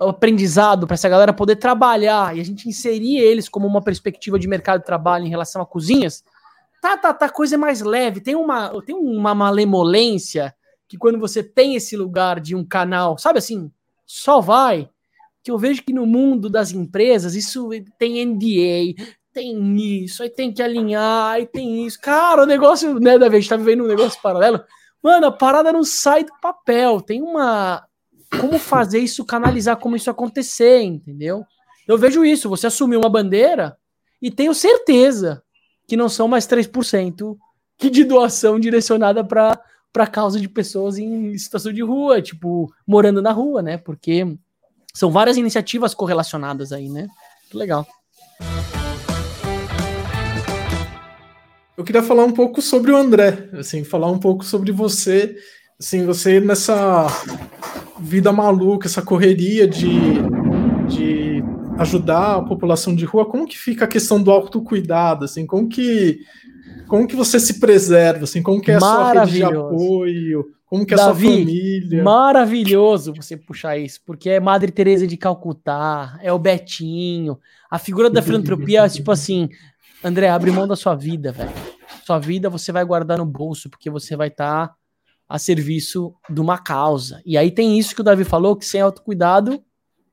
aprendizado para essa galera poder trabalhar e a gente inserir eles como uma perspectiva de mercado de trabalho em relação a cozinhas. Tá, tá, tá, coisa mais leve. Tem uma, tem uma malemolência que quando você tem esse lugar de um canal, sabe assim, só vai. Que eu vejo que no mundo das empresas isso tem NDA, tem isso, aí tem que alinhar, aí tem isso. Cara, o negócio, né, da vez, tá vivendo um negócio paralelo. Mano, a parada não sai do papel. Tem uma. Como fazer isso, canalizar como isso acontecer, entendeu? Eu vejo isso. Você assumiu uma bandeira e tenho certeza que não são mais 3% que de doação direcionada para para causa de pessoas em situação de rua, tipo, morando na rua, né? Porque são várias iniciativas correlacionadas aí, né? Muito legal. Eu queria falar um pouco sobre o André, assim, falar um pouco sobre você, assim, você nessa vida maluca, essa correria de, de ajudar a população de rua, como que fica a questão do autocuidado, assim, como que como que você se preserva, assim, como que é a sua rede de apoio, como que é a sua família? Maravilhoso você puxar isso, porque é Madre Teresa de Calcutá, é o Betinho, a figura da filantropia, tipo assim, André, abre mão da sua vida, velho. Sua vida você vai guardar no bolso, porque você vai estar tá a serviço de uma causa. E aí tem isso que o Davi falou, que sem autocuidado,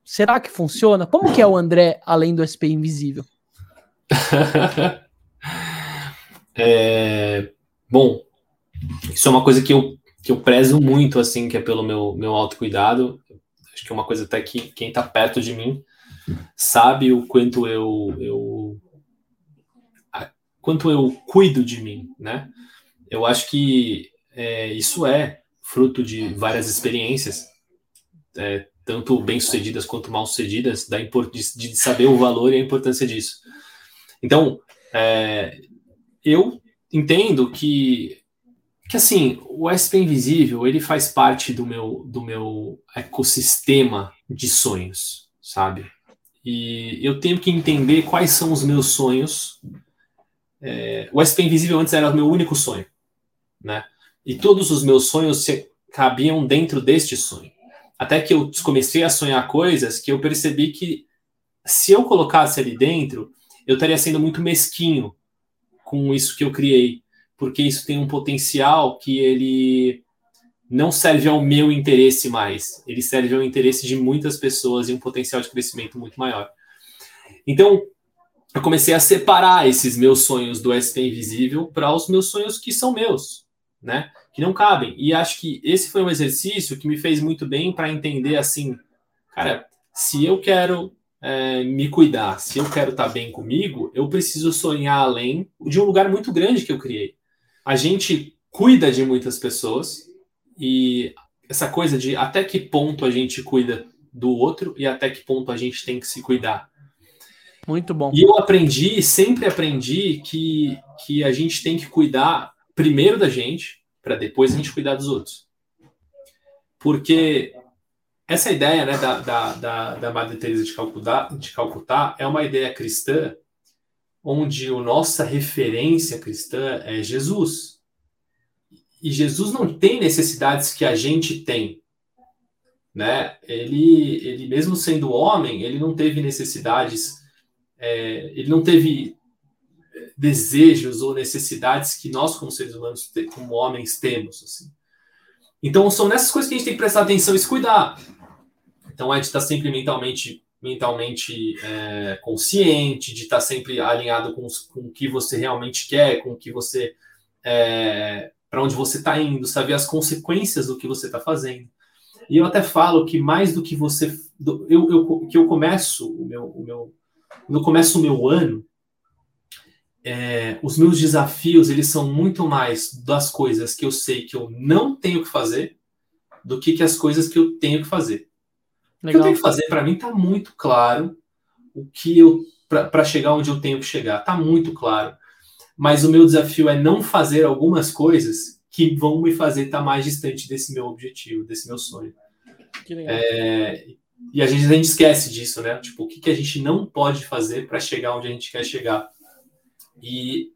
será que funciona? Como que é o André além do SP Invisível? é, bom, isso é uma coisa que eu, que eu prezo muito, assim, que é pelo meu, meu autocuidado. Acho que é uma coisa até que quem está perto de mim sabe o quanto eu, eu quanto eu cuido de mim, né? Eu acho que é, isso é fruto de várias experiências, é, tanto bem-sucedidas quanto mal-sucedidas, da de, de saber o valor e a importância disso. Então, é, eu entendo que que assim o SP Invisível ele faz parte do meu do meu ecossistema de sonhos, sabe? E eu tenho que entender quais são os meus sonhos é, o SP Invisível antes era o meu único sonho, né? E todos os meus sonhos se, cabiam dentro deste sonho. Até que eu comecei a sonhar coisas que eu percebi que se eu colocasse ali dentro, eu estaria sendo muito mesquinho com isso que eu criei, porque isso tem um potencial que ele não serve ao meu interesse mais, ele serve ao interesse de muitas pessoas e um potencial de crescimento muito maior. Então, eu comecei a separar esses meus sonhos do SP Invisível para os meus sonhos que são meus, né? Que não cabem. E acho que esse foi um exercício que me fez muito bem para entender assim, cara, se eu quero é, me cuidar, se eu quero estar tá bem comigo, eu preciso sonhar além de um lugar muito grande que eu criei. A gente cuida de muitas pessoas e essa coisa de até que ponto a gente cuida do outro e até que ponto a gente tem que se cuidar. Muito bom. E eu aprendi, sempre aprendi que, que a gente tem que cuidar primeiro da gente, para depois a gente cuidar dos outros. Porque essa ideia né, da, da, da, da Madre Teresa de Calcutá, de Calcutá é uma ideia cristã onde a nossa referência cristã é Jesus. E Jesus não tem necessidades que a gente tem. Né? Ele, ele mesmo sendo homem, ele não teve necessidades é, ele não teve desejos ou necessidades que nós, como seres humanos, como homens, temos. Assim. Então, são nessas coisas que a gente tem que prestar atenção e se cuidar. Então, é de estar sempre mentalmente, mentalmente é, consciente, de estar sempre alinhado com, com, o que você realmente quer, com o que você. É, para onde você está indo, saber as consequências do que você está fazendo. E eu até falo que mais do que você. Eu, eu, que eu começo o meu, o meu eu começo o meu ano, é, os meus desafios eles são muito mais das coisas que eu sei que eu não tenho que fazer do que, que as coisas que eu tenho que fazer. Legal. O que eu tenho que fazer para mim está muito claro o que eu para chegar onde eu tenho que chegar está muito claro. Mas o meu desafio é não fazer algumas coisas que vão me fazer estar tá mais distante desse meu objetivo, desse meu sonho. É, e a gente, a gente esquece disso, né? Tipo, o que, que a gente não pode fazer para chegar onde a gente quer chegar. E,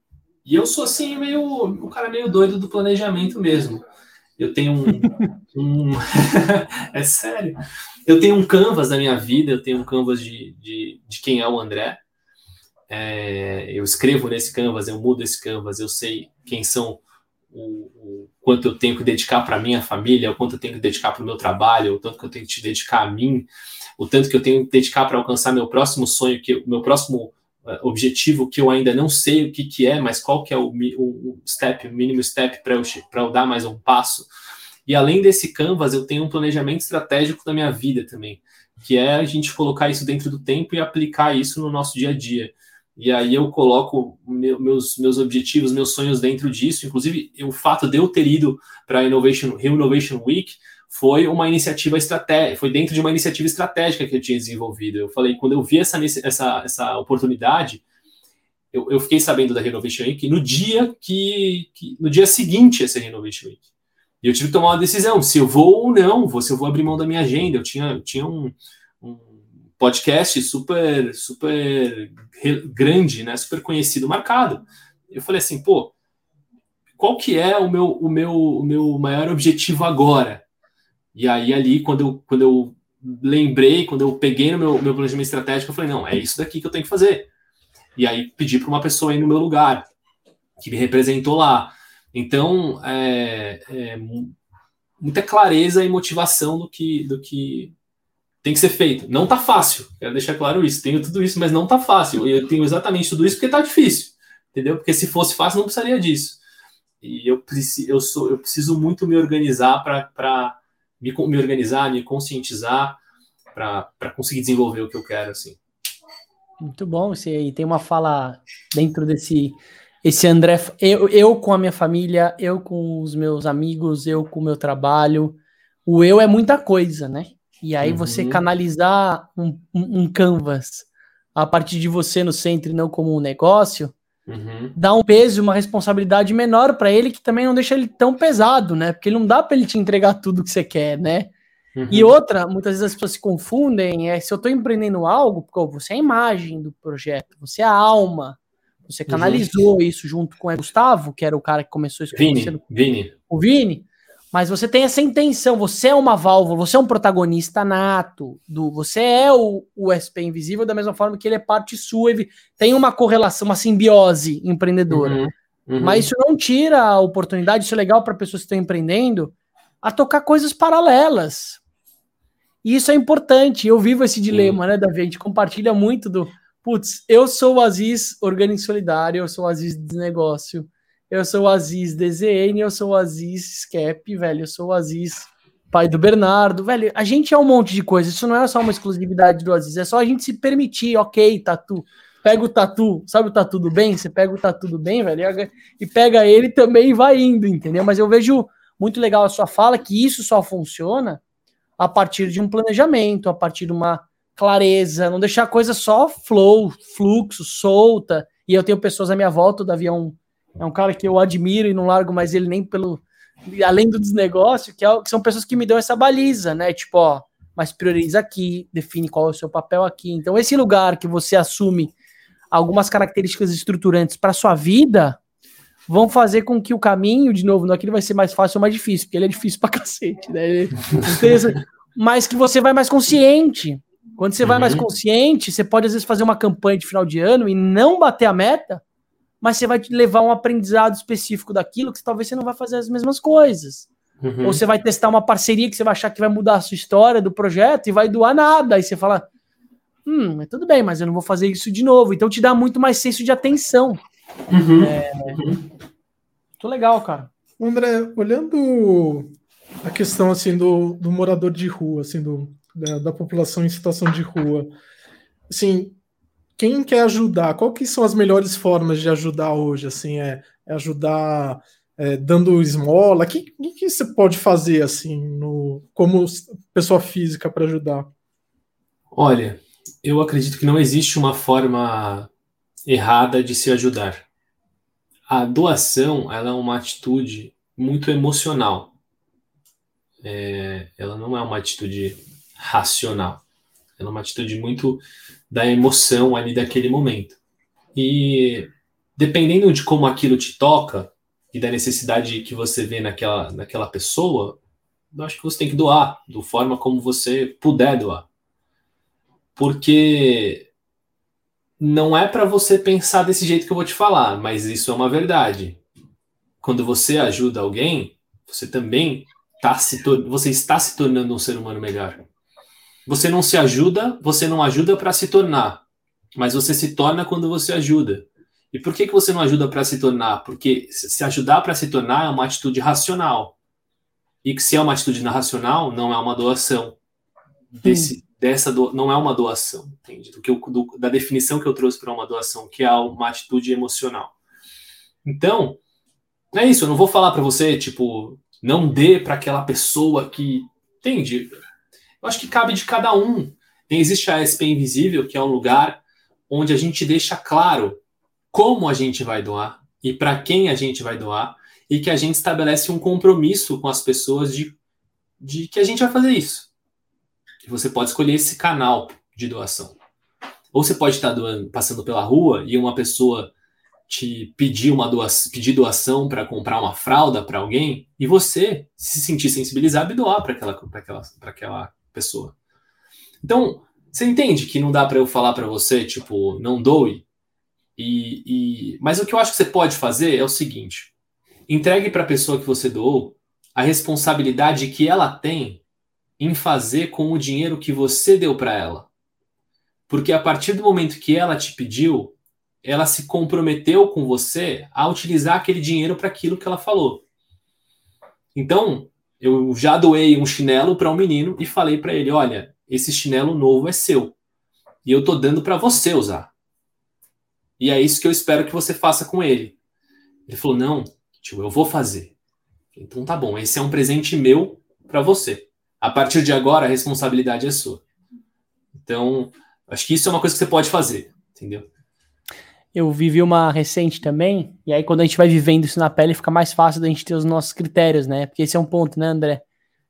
e eu sou assim, meio. o cara meio doido do planejamento mesmo. Eu tenho um. um é sério. Eu tenho um canvas da minha vida, eu tenho um canvas de, de, de quem é o André. É, eu escrevo nesse canvas, eu mudo esse canvas, eu sei quem são o, o quanto eu tenho que dedicar para minha família, o quanto eu tenho que dedicar para o meu trabalho, o tanto que eu tenho que te dedicar a mim, o tanto que eu tenho que dedicar para alcançar meu próximo sonho, que meu próximo objetivo que eu ainda não sei o que, que é, mas qual que é o, o, step, o mínimo step para eu, eu dar mais um passo. E além desse canvas, eu tenho um planejamento estratégico da minha vida também, que é a gente colocar isso dentro do tempo e aplicar isso no nosso dia a dia. E aí eu coloco meus, meus objetivos, meus sonhos dentro disso. Inclusive, o fato de eu ter ido para a Innovation, Innovation Week foi uma iniciativa estratégica, foi dentro de uma iniciativa estratégica que eu tinha desenvolvido. Eu falei, quando eu vi essa, essa, essa oportunidade, eu, eu fiquei sabendo da Innovation Week no dia que, que no dia seguinte a essa Innovation Week. E eu tive que tomar uma decisão, se eu vou ou não, se eu vou abrir mão da minha agenda. Eu tinha, eu tinha um, um podcast super, super grande, né, super conhecido, marcado. Eu falei assim, pô, qual que é o meu, o meu, o meu maior objetivo agora? E aí ali, quando eu, quando eu lembrei, quando eu peguei no meu, meu planejamento estratégico, eu falei, não, é isso daqui que eu tenho que fazer. E aí pedi para uma pessoa ir no meu lugar, que me representou lá. Então, é, é, muita clareza e motivação do que, do que tem que ser feito. Não tá fácil, quero deixar claro isso. Tenho tudo isso, mas não tá fácil. Eu tenho exatamente tudo isso porque tá difícil, entendeu? Porque se fosse fácil, não precisaria disso. E eu, preciso, eu, sou, eu preciso muito me organizar para me, me organizar, me conscientizar para conseguir desenvolver o que eu quero, assim. Muito bom. Você tem uma fala dentro desse esse André, eu, eu com a minha família, eu com os meus amigos, eu com o meu trabalho. O eu é muita coisa, né? E aí uhum. você canalizar um, um, um, canvas a partir de você no centro e não como um negócio, uhum. dá um peso e uma responsabilidade menor para ele que também não deixa ele tão pesado, né? Porque não dá para ele te entregar tudo que você quer, né? Uhum. E outra, muitas vezes as pessoas se confundem, é se eu estou empreendendo algo, porque você é a imagem do projeto, você é a alma, você uhum. canalizou isso junto com o Gustavo, que era o cara que começou isso. Vini, Vini. O Vini mas você tem essa intenção, você é uma válvula, você é um protagonista nato, do, você é o, o SP invisível da mesma forma que ele é parte sua, tem uma correlação, uma simbiose empreendedora. Uhum, uhum. Mas isso não tira a oportunidade, isso é legal para pessoas que estão empreendendo, a tocar coisas paralelas. E isso é importante, eu vivo esse dilema, né, Davi? A gente compartilha muito do, putz, eu sou o Aziz Orgânico Solidário, eu sou o Aziz de negócio, eu sou o Aziz DZN, eu sou o Aziz Skep, velho. Eu sou o Aziz pai do Bernardo, velho. A gente é um monte de coisa. Isso não é só uma exclusividade do Aziz, é só a gente se permitir, ok, tatu. Pega o tatu, sabe o tatu do bem? Você pega o tatu do bem, velho, e pega ele também e vai indo, entendeu? Mas eu vejo muito legal a sua fala que isso só funciona a partir de um planejamento, a partir de uma clareza, não deixar a coisa só flow, fluxo, solta. E eu tenho pessoas à minha volta, o Davi é um é um cara que eu admiro e não largo mais ele nem pelo. Além do desnegócio, que, é, que são pessoas que me dão essa baliza, né? Tipo, ó, mas prioriza aqui, define qual é o seu papel aqui. Então, esse lugar que você assume algumas características estruturantes para sua vida vão fazer com que o caminho, de novo, não é que ele vai ser mais fácil ou mais difícil, porque ele é difícil pra cacete, né? mas que você vai mais consciente. Quando você vai mais uhum. consciente, você pode às vezes fazer uma campanha de final de ano e não bater a meta, mas você vai te levar um aprendizado específico daquilo que talvez você não vai fazer as mesmas coisas. Uhum. Ou você vai testar uma parceria que você vai achar que vai mudar a sua história do projeto e vai doar nada. Aí você fala, hum, mas tudo bem, mas eu não vou fazer isso de novo. Então te dá muito mais senso de atenção. Uhum. É, uhum. Muito legal, cara. André, olhando a questão assim do, do morador de rua, assim, do, da, da população em situação de rua, assim, quem quer ajudar, qual que são as melhores formas de ajudar hoje? Assim, é, é ajudar é, dando esmola? O que, que, você pode fazer assim, no, como pessoa física para ajudar? Olha, eu acredito que não existe uma forma errada de se ajudar. A doação ela é uma atitude muito emocional. É, ela não é uma atitude racional. É uma atitude muito da emoção ali daquele momento. E dependendo de como aquilo te toca e da necessidade que você vê naquela, naquela pessoa, eu acho que você tem que doar, da forma como você puder doar. Porque não é para você pensar desse jeito que eu vou te falar, mas isso é uma verdade. Quando você ajuda alguém, você também tá se você está se tornando um ser humano melhor. Você não se ajuda, você não ajuda para se tornar, mas você se torna quando você ajuda. E por que, que você não ajuda para se tornar? Porque se ajudar para se tornar é uma atitude racional. E que se é uma atitude racional, não é uma doação. Desse, dessa do, não é uma doação, entende? Do que eu, do, da definição que eu trouxe para uma doação, que é uma atitude emocional. Então, é isso. Eu não vou falar para você, tipo, não dê para aquela pessoa que. Entende? Eu acho que cabe de cada um. Existe a SP Invisível, que é um lugar onde a gente deixa claro como a gente vai doar e para quem a gente vai doar e que a gente estabelece um compromisso com as pessoas de, de que a gente vai fazer isso. E você pode escolher esse canal de doação. Ou você pode estar doando, passando pela rua e uma pessoa te pedir uma doação, pedir doação para comprar uma fralda para alguém e você se sentir sensibilizado e doar para aquela, aquela, aquela pessoa. Então, você entende que não dá para eu falar para você, tipo, não doe? E, e, Mas o que eu acho que você pode fazer é o seguinte: entregue para a pessoa que você doou a responsabilidade que ela tem em fazer com o dinheiro que você deu para ela. Porque a partir do momento que ela te pediu, ela se comprometeu com você a utilizar aquele dinheiro para aquilo que ela falou. Então, eu já doei um chinelo para um menino e falei para ele: olha, esse chinelo novo é seu. E eu tô dando para você usar. E é isso que eu espero que você faça com ele. Ele falou: não, tio, eu vou fazer. Então tá bom, esse é um presente meu para você. A partir de agora, a responsabilidade é sua. Então, acho que isso é uma coisa que você pode fazer, entendeu? Eu vivi uma recente também, e aí quando a gente vai vivendo isso na pele, fica mais fácil da gente ter os nossos critérios, né? Porque esse é um ponto, né, André?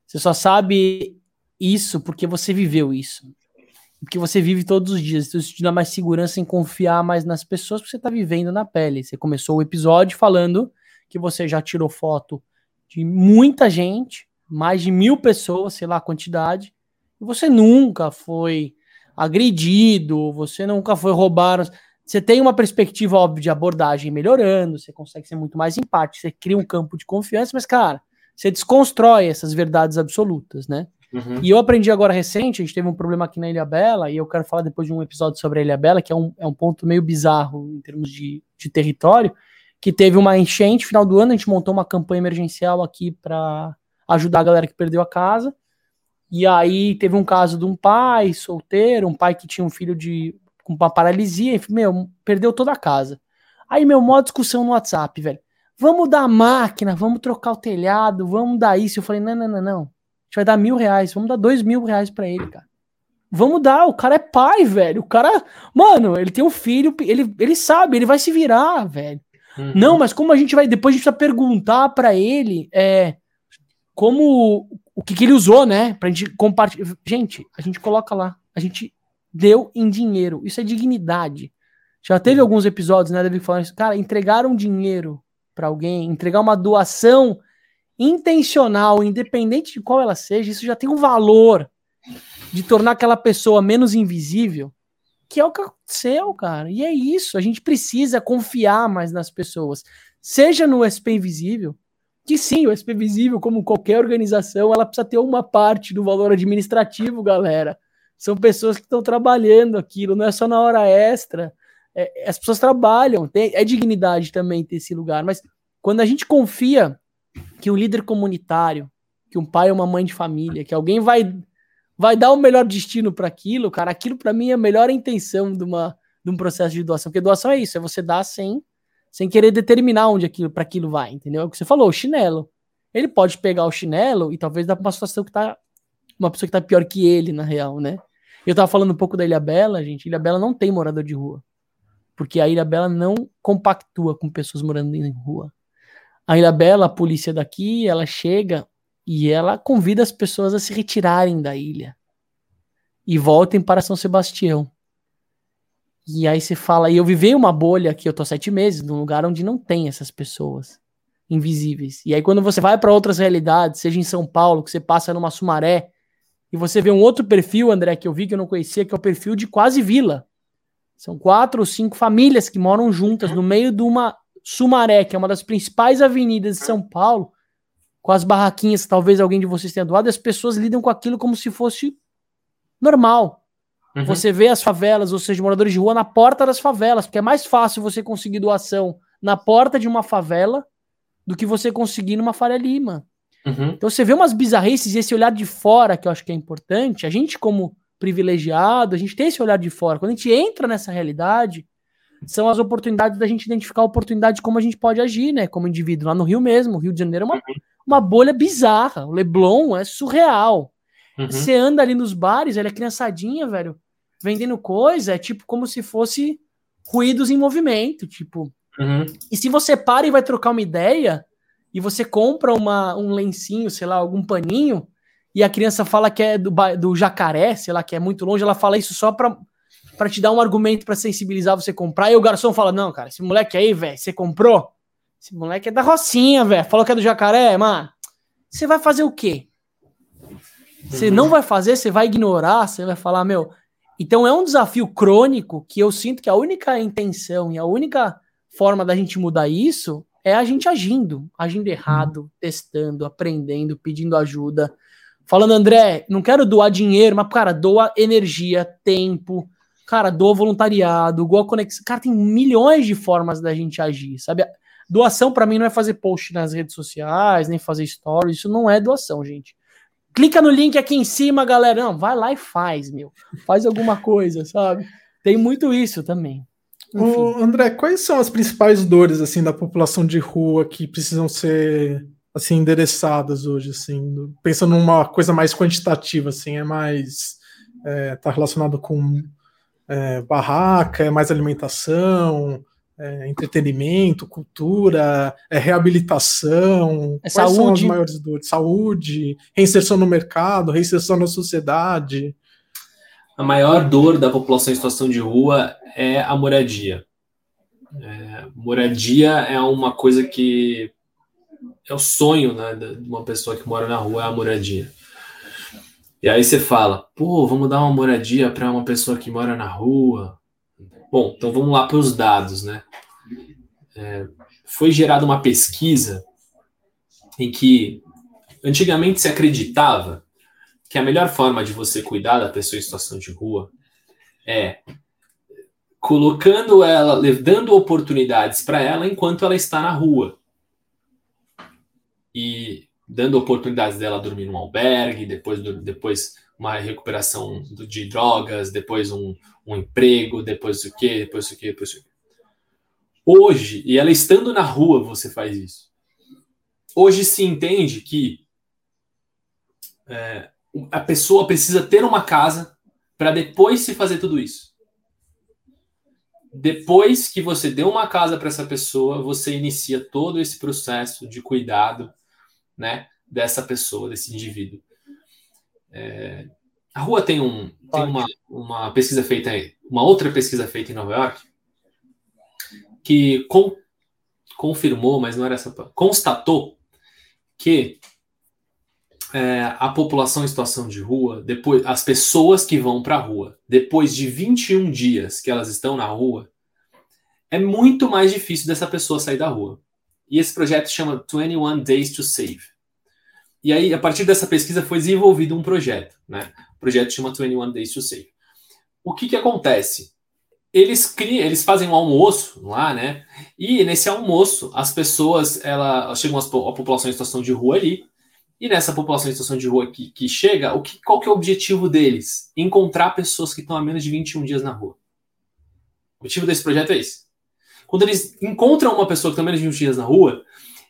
Você só sabe isso porque você viveu isso. Porque você vive todos os dias. Então isso te dá mais segurança em confiar mais nas pessoas que você está vivendo na pele. Você começou o episódio falando que você já tirou foto de muita gente, mais de mil pessoas, sei lá a quantidade, e você nunca foi agredido, você nunca foi roubado. Você tem uma perspectiva, óbvia, de abordagem melhorando, você consegue ser muito mais empático, você cria um campo de confiança, mas, cara, você desconstrói essas verdades absolutas, né? Uhum. E eu aprendi agora recente, a gente teve um problema aqui na Ilha Bela, e eu quero falar depois de um episódio sobre a Ilha Bela, que é um, é um ponto meio bizarro em termos de, de território, que teve uma enchente, final do ano, a gente montou uma campanha emergencial aqui para ajudar a galera que perdeu a casa. E aí teve um caso de um pai solteiro, um pai que tinha um filho de com uma paralisia, e, meu, perdeu toda a casa. Aí, meu, maior discussão no WhatsApp, velho. Vamos dar máquina, vamos trocar o telhado, vamos dar isso. Eu falei, não, não, não, não. A gente vai dar mil reais, vamos dar dois mil reais para ele, cara. Vamos dar, o cara é pai, velho. O cara, mano, ele tem um filho, ele, ele sabe, ele vai se virar, velho. Uhum. Não, mas como a gente vai, depois a gente precisa perguntar para ele, é, como o que, que, ele usou, né? Pra gente compartilhar. Gente, a gente coloca lá. A gente deu em dinheiro. Isso é dignidade. Já teve alguns episódios, né, David, falando isso. Cara, entregar um dinheiro para alguém, entregar uma doação intencional, independente de qual ela seja, isso já tem um valor de tornar aquela pessoa menos invisível, que é o que aconteceu, cara. E é isso. A gente precisa confiar mais nas pessoas. Seja no SP Invisível, que sim, o SP Visível, como qualquer organização, ela precisa ter uma parte do valor administrativo, galera. São pessoas que estão trabalhando aquilo, não é só na hora extra. É, as pessoas trabalham, tem, é dignidade também ter esse lugar, mas quando a gente confia que o líder comunitário, que um pai ou uma mãe de família, que alguém vai vai dar o melhor destino para aquilo, cara, aquilo para mim é a melhor intenção de uma de um processo de doação. Porque doação é isso, é você dar sem, sem querer determinar onde aquilo para aquilo vai, entendeu? É o que você falou, o chinelo. Ele pode pegar o chinelo e talvez dar pra uma situação que tá. Uma pessoa que tá pior que ele, na real, né? Eu tava falando um pouco da Ilha Bela, gente. Ilha Bela não tem morador de rua. Porque a Ilha Bela não compactua com pessoas morando em rua. A Ilha Bela, a polícia daqui, ela chega e ela convida as pessoas a se retirarem da ilha e voltem para São Sebastião. E aí você fala, e eu vivei uma bolha aqui, eu tô sete meses, num lugar onde não tem essas pessoas invisíveis. E aí quando você vai para outras realidades, seja em São Paulo, que você passa numa Sumaré, e você vê um outro perfil, André, que eu vi que eu não conhecia, que é o perfil de quase vila. São quatro ou cinco famílias que moram juntas no meio de uma Sumaré, que é uma das principais avenidas de São Paulo, com as barraquinhas, talvez alguém de vocês tenha doado, e as pessoas lidam com aquilo como se fosse normal. Uhum. Você vê as favelas, ou seja, moradores de rua na porta das favelas, porque é mais fácil você conseguir doação na porta de uma favela do que você conseguir numa Faria Lima. Uhum. Então você vê umas bizarrices e esse olhar de fora que eu acho que é importante. A gente, como privilegiado, a gente tem esse olhar de fora. Quando a gente entra nessa realidade, são as oportunidades da gente identificar a oportunidade de como a gente pode agir, né? Como indivíduo. Lá no Rio mesmo, o Rio de Janeiro é uma, uhum. uma bolha bizarra. O Leblon é surreal. Uhum. Você anda ali nos bares, ela é criançadinha, velho vendendo coisa, é tipo como se fosse ruídos em movimento, tipo. Uhum. E se você para e vai trocar uma ideia, e você compra uma, um lencinho, sei lá, algum paninho, e a criança fala que é do, do jacaré, sei lá, que é muito longe, ela fala isso só pra, pra te dar um argumento para sensibilizar você comprar, e o garçom fala: Não, cara, esse moleque aí, velho, você comprou? Esse moleque é da Rocinha, velho. Falou que é do jacaré, mano. Você vai fazer o quê? Você não vai fazer, você vai ignorar, você vai falar, meu, então é um desafio crônico que eu sinto que a única intenção e a única forma da gente mudar isso é a gente agindo, agindo errado, uhum. testando, aprendendo, pedindo ajuda. Falando, André, não quero doar dinheiro, mas, cara, doa energia, tempo, cara, doa voluntariado, doa conexão. Cara, tem milhões de formas da gente agir, sabe? Doação para mim não é fazer post nas redes sociais, nem fazer stories, isso não é doação, gente. Clica no link aqui em cima, galera. Não, vai lá e faz, meu. Faz alguma coisa, sabe? Tem muito isso também. Ô, André, quais são as principais dores assim da população de rua que precisam ser assim endereçadas hoje, assim, pensando numa coisa mais quantitativa, assim, é mais é, tá relacionado com é, barraca, é mais alimentação, é, entretenimento, cultura, é, reabilitação, é saúde. são as maiores dores? Saúde, reinserção no mercado, reinserção na sociedade. A maior dor da população em situação de rua é a moradia. É, moradia é uma coisa que é o sonho né, de uma pessoa que mora na rua, é a moradia. E aí você fala, pô, vamos dar uma moradia para uma pessoa que mora na rua, Bom, então vamos lá para os dados, né? É, foi gerada uma pesquisa em que antigamente se acreditava que a melhor forma de você cuidar da pessoa em situação de rua é colocando ela, dando oportunidades para ela enquanto ela está na rua. E dando oportunidades dela dormir num albergue, depois, depois uma recuperação de drogas, depois um, um emprego, depois o quê, depois o quê, depois o quê. Hoje, e ela estando na rua, você faz isso. Hoje se entende que é, a pessoa precisa ter uma casa para depois se fazer tudo isso. Depois que você deu uma casa para essa pessoa, você inicia todo esse processo de cuidado, né, dessa pessoa, desse indivíduo. É, a rua tem, um, tem uma, uma pesquisa feita, uma outra pesquisa feita em Nova York, que com, confirmou, mas não era essa, constatou que é, a população em situação de rua, depois, as pessoas que vão para a rua, depois de 21 dias que elas estão na rua, é muito mais difícil dessa pessoa sair da rua. E esse projeto chama 21 Days to Save. E aí, a partir dessa pesquisa, foi desenvolvido um projeto, né? O projeto chama 21 Days to Save. O que que acontece? Eles criam, eles fazem um almoço lá, né? E nesse almoço, as pessoas, ela chegam a população em situação de rua ali, e nessa população em situação de rua que, que chega, o que, qual que é o objetivo deles? Encontrar pessoas que estão há menos de 21 dias na rua. O objetivo desse projeto é esse. Quando eles encontram uma pessoa que também é de 20 dias na rua,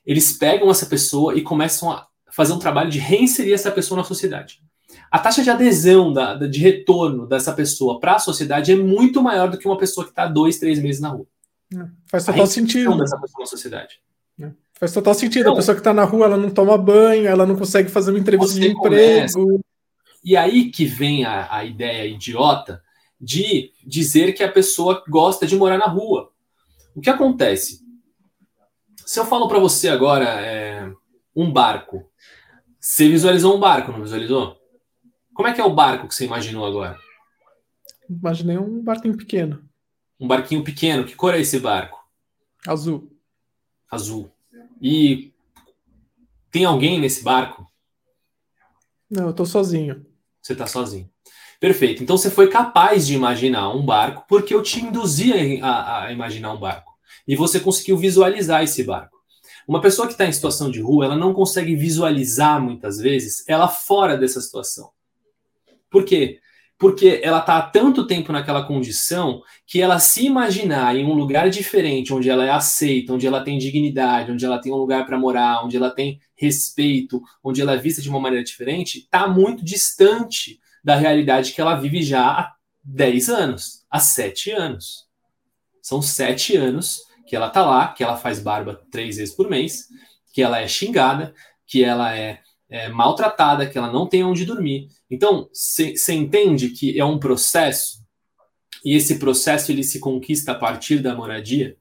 eles pegam essa pessoa e começam a fazer um trabalho de reinserir essa pessoa na sociedade. A taxa de adesão, da, de retorno dessa pessoa para a sociedade é muito maior do que uma pessoa que está dois, três meses na rua. É, faz total sentido. dessa pessoa na sociedade. É, faz total sentido. A pessoa que está na rua, ela não toma banho, ela não consegue fazer uma entrevista de emprego. Começa. E aí que vem a, a ideia idiota de dizer que a pessoa gosta de morar na rua. O que acontece? Se eu falo para você agora é, um barco, você visualizou um barco, não visualizou? Como é que é o barco que você imaginou agora? Imaginei um barquinho pequeno. Um barquinho pequeno. Que cor é esse barco? Azul. Azul. E tem alguém nesse barco? Não, eu tô sozinho. Você tá sozinho. Perfeito. Então você foi capaz de imaginar um barco porque eu te induzi a, a imaginar um barco. E você conseguiu visualizar esse barco. Uma pessoa que está em situação de rua, ela não consegue visualizar muitas vezes ela fora dessa situação. Por quê? Porque ela está há tanto tempo naquela condição que ela se imaginar em um lugar diferente, onde ela é aceita, onde ela tem dignidade, onde ela tem um lugar para morar, onde ela tem respeito, onde ela é vista de uma maneira diferente, está muito distante da realidade que ela vive já há 10 anos, há 7 anos. São 7 anos que ela tá lá, que ela faz barba três vezes por mês, que ela é xingada, que ela é, é maltratada, que ela não tem onde dormir. Então, você entende que é um processo, e esse processo ele se conquista a partir da moradia,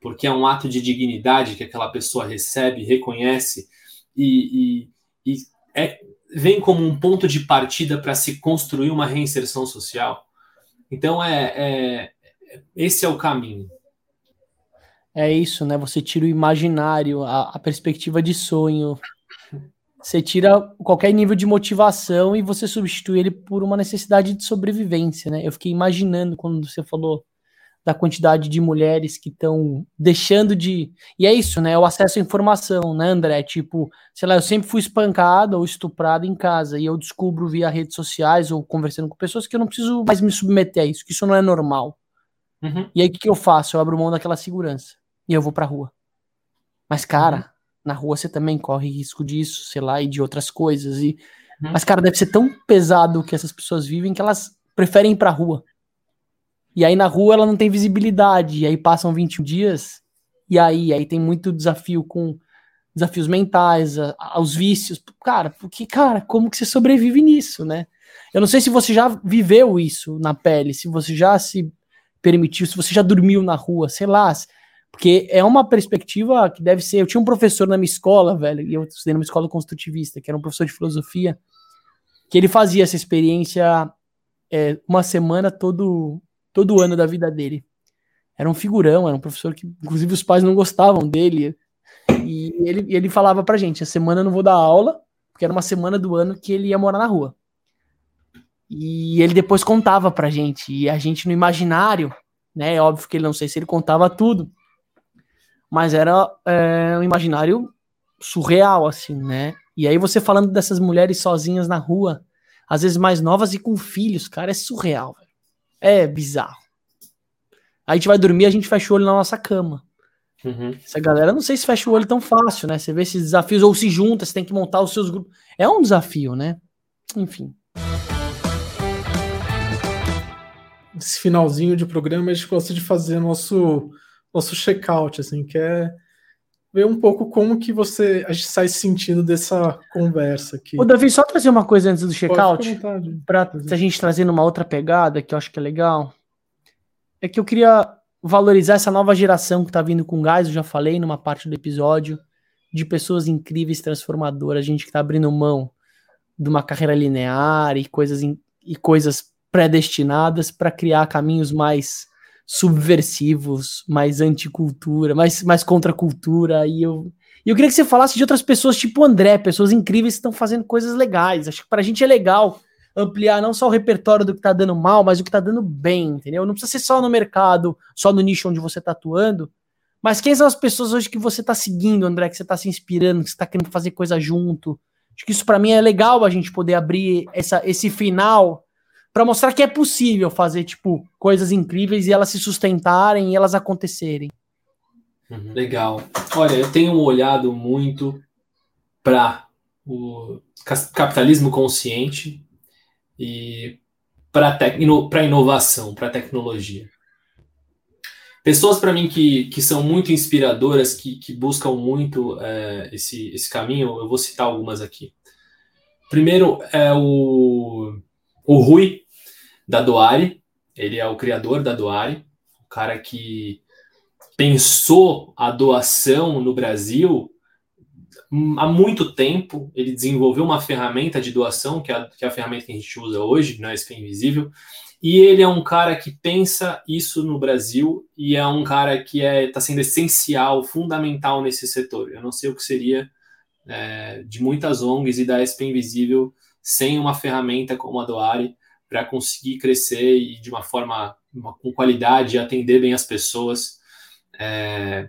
porque é um ato de dignidade que aquela pessoa recebe, reconhece e, e, e é, vem como um ponto de partida para se construir uma reinserção social. Então, é, é, esse é o caminho. É isso, né? Você tira o imaginário, a, a perspectiva de sonho. Você tira qualquer nível de motivação e você substitui ele por uma necessidade de sobrevivência, né? Eu fiquei imaginando quando você falou da quantidade de mulheres que estão deixando de. E é isso, né? O acesso à informação, né, André? Tipo, sei lá, eu sempre fui espancada ou estuprada em casa e eu descubro via redes sociais ou conversando com pessoas que eu não preciso mais me submeter a isso, que isso não é normal. Uhum. E aí o que, que eu faço? Eu abro mão daquela segurança e eu vou pra rua. Mas, cara, uhum. Na rua você também corre risco disso, sei lá, e de outras coisas. E... Uhum. Mas, cara, deve ser tão pesado que essas pessoas vivem que elas preferem ir pra rua. E aí na rua ela não tem visibilidade, e aí passam 21 dias, e aí, aí tem muito desafio com desafios mentais, a, aos vícios. Cara, porque, cara, como que você sobrevive nisso, né? Eu não sei se você já viveu isso na pele, se você já se permitiu, se você já dormiu na rua, sei lá, porque é uma perspectiva que deve ser. Eu tinha um professor na minha escola, velho, e eu estudei numa escola construtivista, que era um professor de filosofia, que ele fazia essa experiência é, uma semana todo, todo ano da vida dele. Era um figurão, era um professor que, inclusive, os pais não gostavam dele. E ele, ele falava pra gente: a semana eu não vou dar aula, porque era uma semana do ano que ele ia morar na rua. E ele depois contava pra gente, e a gente no imaginário, né? É óbvio que ele não sei se ele contava tudo, mas era é, um imaginário surreal, assim, né? E aí você falando dessas mulheres sozinhas na rua, às vezes mais novas e com filhos, cara, é surreal, velho. É bizarro. Aí a gente vai dormir, a gente fecha o olho na nossa cama. Uhum. Essa galera, não sei se fecha o olho tão fácil, né? Você vê esses desafios, ou se junta, você tem que montar os seus grupos. É um desafio, né? Enfim. Esse finalzinho de programa, a gente gosta de fazer nosso nosso check-out, assim, que é ver um pouco como que você a gente sai sentindo dessa conversa aqui. Ô, Davi, só trazer uma coisa antes do check-out, para a gente trazer numa outra pegada que eu acho que é legal. É que eu queria valorizar essa nova geração que tá vindo com gás, eu já falei numa parte do episódio, de pessoas incríveis, transformadoras, gente que tá abrindo mão de uma carreira linear e coisas, e coisas predestinadas para criar caminhos mais subversivos, mais anticultura, mais, mais contra a cultura. E eu, eu queria que você falasse de outras pessoas, tipo André, pessoas incríveis que estão fazendo coisas legais. Acho que para a gente é legal ampliar não só o repertório do que tá dando mal, mas o que tá dando bem, entendeu? Não precisa ser só no mercado, só no nicho onde você tá atuando. Mas quem são as pessoas hoje que você tá seguindo, André, que você tá se inspirando, que você tá querendo fazer coisa junto? Acho que isso para mim é legal a gente poder abrir essa, esse final para mostrar que é possível fazer tipo coisas incríveis e elas se sustentarem e elas acontecerem. Uhum. Legal. Olha, eu tenho olhado muito para o capitalismo consciente e para a inovação, para a tecnologia. Pessoas para mim que, que são muito inspiradoras, que, que buscam muito é, esse, esse caminho, eu vou citar algumas aqui. Primeiro é o, o Rui, da Doari. Ele é o criador da Doari, o cara que pensou a doação no Brasil há muito tempo. Ele desenvolveu uma ferramenta de doação, que é a, que é a ferramenta que a gente usa hoje, na SP Invisível. E ele é um cara que pensa isso no Brasil e é um cara que está é, tá sendo essencial, fundamental nesse setor. Eu não sei o que seria é, de muitas ONGs e da SP Invisível sem uma ferramenta como a Doare para conseguir crescer e de uma forma uma, com qualidade, atender bem as pessoas. É,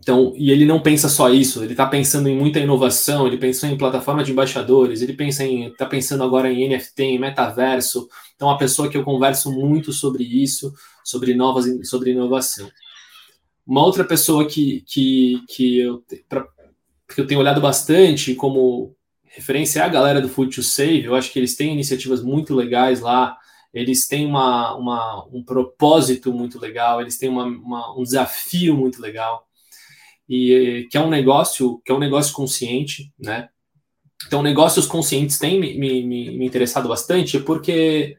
então, e ele não pensa só isso, ele está pensando em muita inovação, ele pensou em plataforma de embaixadores, ele pensa em está pensando agora em NFT, em metaverso. Então, a pessoa que eu converso muito sobre isso, sobre novas, sobre inovação. Uma outra pessoa que, que, que eu, pra, que eu tenho olhado bastante como referência é a galera do Food to Save. Eu acho que eles têm iniciativas muito legais lá. Eles têm uma, uma um propósito muito legal. Eles têm uma, uma, um desafio muito legal e que é um negócio que é um negócio consciente, né? Então, negócios conscientes têm me, me, me interessado bastante porque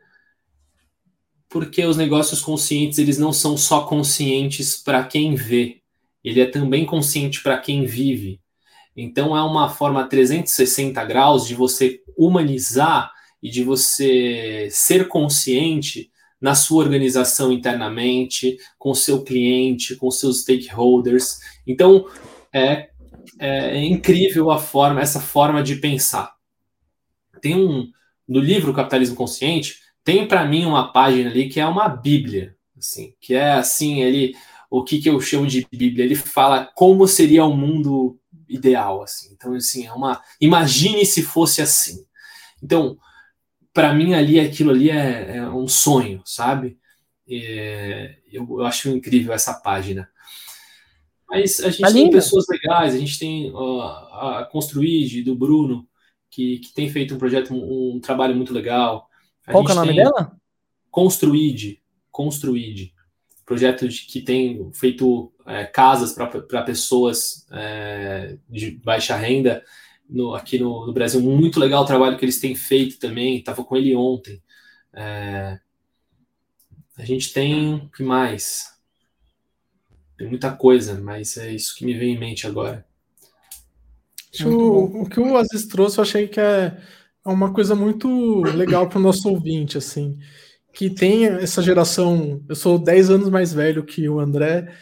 porque os negócios conscientes eles não são só conscientes para quem vê, ele é também consciente para quem vive. Então é uma forma 360 graus de você humanizar e de você ser consciente na sua organização internamente, com o seu cliente, com seus stakeholders. Então é, é incrível a forma, essa forma de pensar. Tem um no livro Capitalismo Consciente tem para mim uma página ali que é uma Bíblia, assim, que é assim ele o que, que eu chamo de Bíblia. Ele fala como seria o mundo ideal, assim. Então, assim, é uma. Imagine se fosse assim. Então, para mim, ali, aquilo ali é, é um sonho, sabe? É, eu, eu, acho incrível essa página. Mas a gente tá tem pessoas legais, a gente tem uh, a Construid, do Bruno, que, que tem feito um projeto, um, um trabalho muito legal. A Qual é o nome dela? Construid. Construid projeto de, que tem feito é, casas para pessoas é, de baixa renda no, aqui no, no, Brasil. Muito legal o trabalho que eles têm feito também. Estava com ele ontem. É, a gente tem o que mais? Tem muita coisa, mas é isso que me vem em mente agora. O, o, que o Aziz trouxe, eu achei que é uma coisa muito legal para o nosso ouvinte, assim que tem essa geração. Eu sou 10 anos mais velho que o André,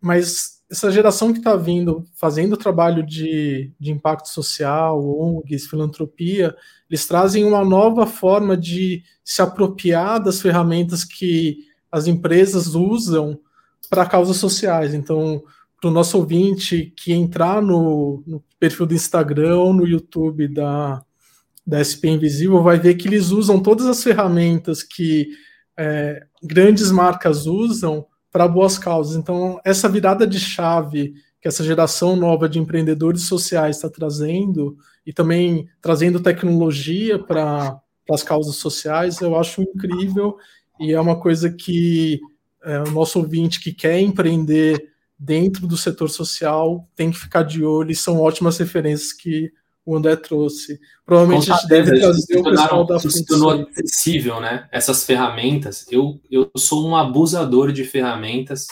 mas essa geração que está vindo fazendo trabalho de, de impacto social, ONGs, filantropia, eles trazem uma nova forma de se apropriar das ferramentas que as empresas usam para causas sociais. Então, para o nosso ouvinte que entrar no, no perfil do Instagram ou no YouTube da, da SP Invisível vai ver que eles usam todas as ferramentas que é, grandes marcas usam para boas causas. Então, essa virada de chave que essa geração nova de empreendedores sociais está trazendo e também trazendo tecnologia para as causas sociais, eu acho incrível e é uma coisa que é, o nosso ouvinte que quer empreender dentro do setor social tem que ficar de olho e são ótimas referências que o André trouxe. Provavelmente a gente deve trazer o pessoal da Se tornou acessível, né? Essas ferramentas. Eu, eu sou um abusador de ferramentas.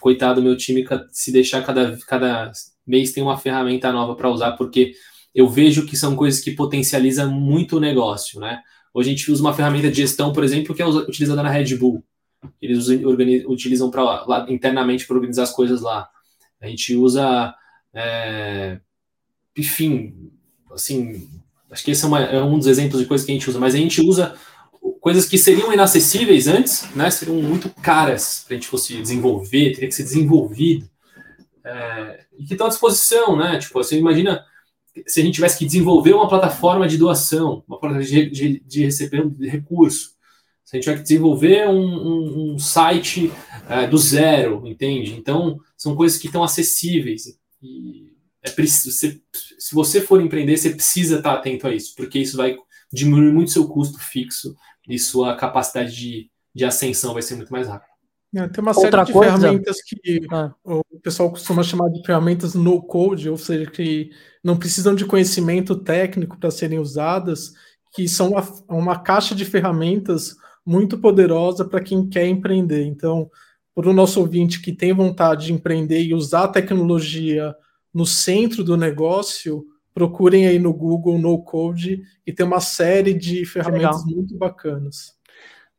Coitado, meu time, se deixar cada, cada mês tem uma ferramenta nova para usar, porque eu vejo que são coisas que potencializam muito o negócio, né? Hoje a gente usa uma ferramenta de gestão, por exemplo, que é utilizada na Red Bull. Eles utilizam para internamente para organizar as coisas lá. A gente usa, é, enfim, assim, acho que esse é, uma, é, um dos exemplos de coisas que a gente usa, mas a gente usa coisas que seriam inacessíveis antes, né, seriam muito caras para a gente fosse desenvolver, teria que ser desenvolvido, é, e que estão à disposição, né, tipo, você imagina, se a gente tivesse que desenvolver uma plataforma de doação, uma plataforma de, de, de receber de recurso, se a gente tiver que desenvolver um, um, um site é, do zero, entende? Então, são coisas que estão acessíveis. E é preciso, se, se você for empreender, você precisa estar atento a isso, porque isso vai diminuir muito seu custo fixo e sua capacidade de, de ascensão vai ser muito mais rápida. É, tem uma Outra série de coisa? ferramentas que ah. o pessoal costuma chamar de ferramentas no code, ou seja, que não precisam de conhecimento técnico para serem usadas, que são uma, uma caixa de ferramentas muito poderosa para quem quer empreender. Então, para o nosso ouvinte que tem vontade de empreender e usar a tecnologia no centro do negócio, procurem aí no Google No Code e tem uma série de ferramentas Legal. muito bacanas.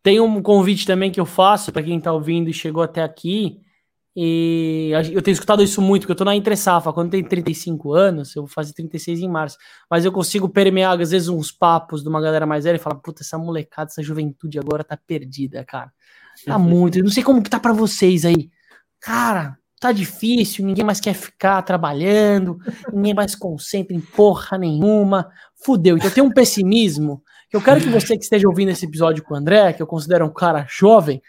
Tem um convite também que eu faço para quem está ouvindo e chegou até aqui. E eu tenho escutado isso muito, porque eu estou na entre safra. Quando tem 35 anos, eu vou fazer 36 em março. Mas eu consigo permear, às vezes, uns papos de uma galera mais velha e falar: puta, essa molecada, essa juventude agora tá perdida, cara. Tá muito. Eu não sei como que tá para vocês aí. Cara, tá difícil, ninguém mais quer ficar trabalhando, ninguém mais concentra em porra nenhuma. Fudeu. Então tem um pessimismo eu quero que você que esteja ouvindo esse episódio com o André, que eu considero um cara jovem,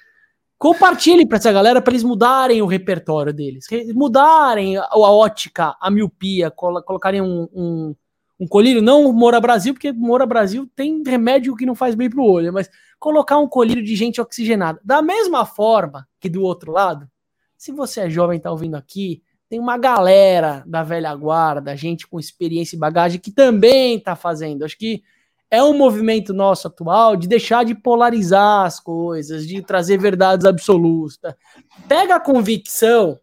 compartilhe para essa galera para eles mudarem o repertório deles, mudarem a, ótica, a miopia, col colocarem um, um, um, colírio, não Moura Brasil, porque Moura Brasil tem remédio que não faz bem pro olho, mas colocar um colírio de gente oxigenada. Da mesma forma que do outro lado, se você é jovem e está ouvindo aqui, tem uma galera da velha guarda, gente com experiência e bagagem que também está fazendo. Acho que é um movimento nosso atual de deixar de polarizar as coisas, de trazer verdades absolutas. Pega a convicção,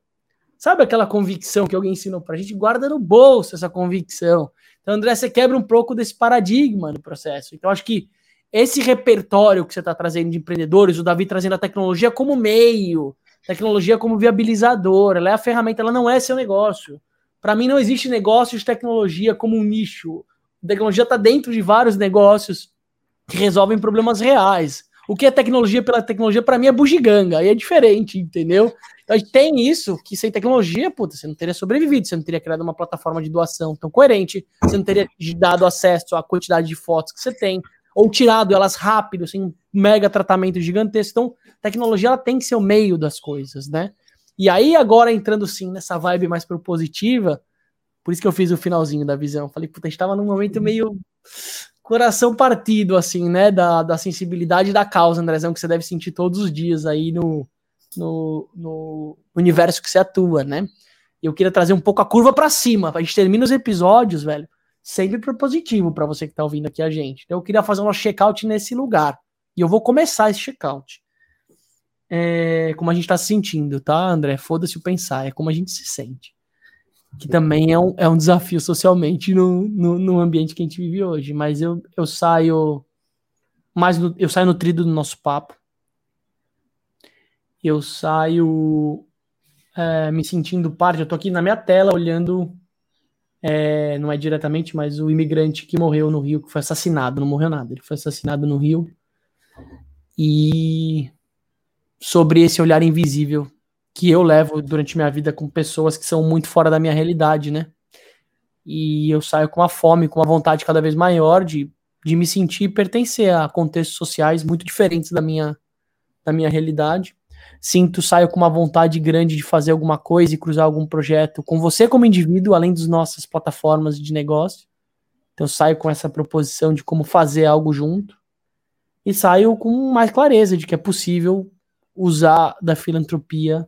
sabe aquela convicção que alguém ensinou pra gente? Guarda no bolso essa convicção. Então, André, você quebra um pouco desse paradigma do processo. Então, acho que esse repertório que você está trazendo de empreendedores, o Davi trazendo a tecnologia como meio, tecnologia como viabilizador, ela é a ferramenta, ela não é seu negócio. Para mim, não existe negócio de tecnologia como um nicho a tecnologia está dentro de vários negócios que resolvem problemas reais. O que é tecnologia pela tecnologia, para mim, é bugiganga, aí é diferente, entendeu? Então, tem isso, que sem tecnologia, puta, você não teria sobrevivido, você não teria criado uma plataforma de doação tão coerente, você não teria dado acesso à quantidade de fotos que você tem, ou tirado elas rápido, sem um mega tratamento gigantesco. Então, tecnologia ela tem que ser o meio das coisas, né? E aí, agora entrando sim nessa vibe mais propositiva, por isso que eu fiz o finalzinho da visão. Falei, puta, a gente tava num momento meio coração partido, assim, né? Da, da sensibilidade da causa, Andrezão, que você deve sentir todos os dias aí no, no, no universo que você atua, né? E eu queria trazer um pouco a curva para cima. A gente termina os episódios, velho, sempre propositivo para você que tá ouvindo aqui a gente. Então eu queria fazer um check-out nesse lugar. E eu vou começar esse check-out. É, como a gente tá se sentindo, tá, André? Foda-se o pensar, é como a gente se sente que também é um, é um desafio socialmente no, no, no, ambiente que a gente vive hoje. Mas eu, eu saio mais no, eu saio nutrido do nosso papo. Eu saio é, me sentindo parte. Eu tô aqui na minha tela olhando, é, não é diretamente, mas o imigrante que morreu no Rio, que foi assassinado, não morreu nada, ele foi assassinado no Rio. E sobre esse olhar invisível que eu levo durante minha vida com pessoas que são muito fora da minha realidade, né? E eu saio com uma fome, com uma vontade cada vez maior de, de me sentir pertencer a contextos sociais muito diferentes da minha, da minha realidade. Sinto, saio com uma vontade grande de fazer alguma coisa e cruzar algum projeto com você como indivíduo, além das nossas plataformas de negócio. Então saio com essa proposição de como fazer algo junto e saio com mais clareza de que é possível usar da filantropia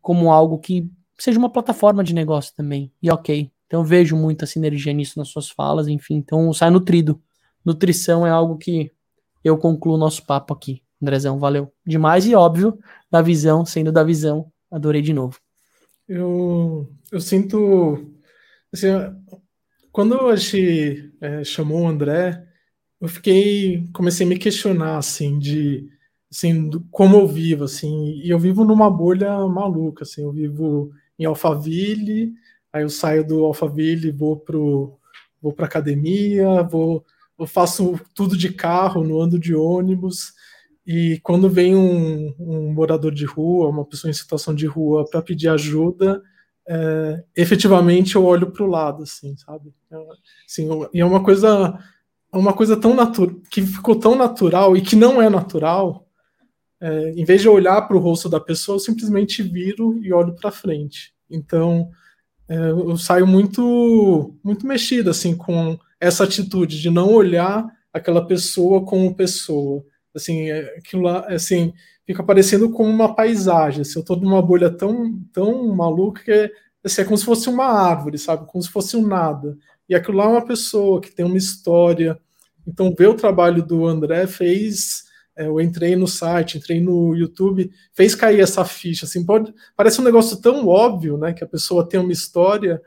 como algo que seja uma plataforma de negócio também. E ok. Então vejo muita sinergia nisso nas suas falas, enfim. Então sai nutrido. Nutrição é algo que eu concluo nosso papo aqui. Andrezão, valeu demais e óbvio, da visão, sendo da visão, adorei de novo. Eu, eu sinto. Assim, quando a gente é, chamou o André, eu fiquei. Comecei a me questionar, assim, de assim, como eu vivo, assim, e eu vivo numa bolha maluca, assim, eu vivo em Alphaville, aí eu saio do Alphaville, vou pro vou academia, vou eu faço tudo de carro, não ando de ônibus, e quando vem um, um morador de rua, uma pessoa em situação de rua para pedir ajuda, é, efetivamente eu olho para o lado, assim, sabe? Assim, e é uma coisa, uma coisa tão natural, que ficou tão natural e que não é natural. É, em vez de olhar para o rosto da pessoa, eu simplesmente viro e olho para frente. Então, é, eu saio muito, muito mexido assim com essa atitude de não olhar aquela pessoa como pessoa. Assim, é, aquilo lá, assim, fica parecendo como uma paisagem. Assim, eu estou numa bolha tão, tão maluca que assim, é como se fosse uma árvore, sabe? Como se fosse um nada. E aquilo lá é uma pessoa que tem uma história. Então, ver o trabalho do André fez. É, eu entrei no site, entrei no YouTube, fez cair essa ficha. Assim, pode, parece um negócio tão óbvio, né? Que a pessoa tem uma história,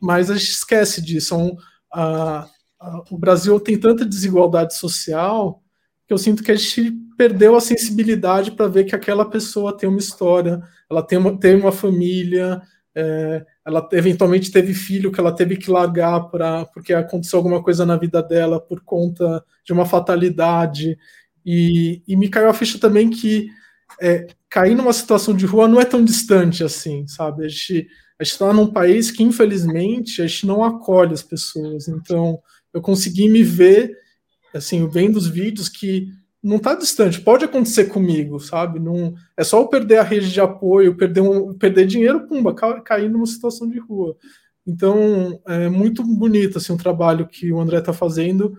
mas a gente esquece disso. Um, a, a, o Brasil tem tanta desigualdade social que eu sinto que a gente perdeu a sensibilidade para ver que aquela pessoa tem uma história, ela tem uma, tem uma família, é, ela eventualmente teve filho que ela teve que largar para porque aconteceu alguma coisa na vida dela por conta de uma fatalidade. E, e me caiu a ficha também que é, cair numa situação de rua não é tão distante assim, sabe? A gente está num país que, infelizmente, a gente não acolhe as pessoas. Então, eu consegui me ver assim, vendo os vídeos que não está distante, pode acontecer comigo, sabe? Não, é só eu perder a rede de apoio, perder, um, perder dinheiro, pumba, cair numa situação de rua. Então, é muito bonito assim, o trabalho que o André está fazendo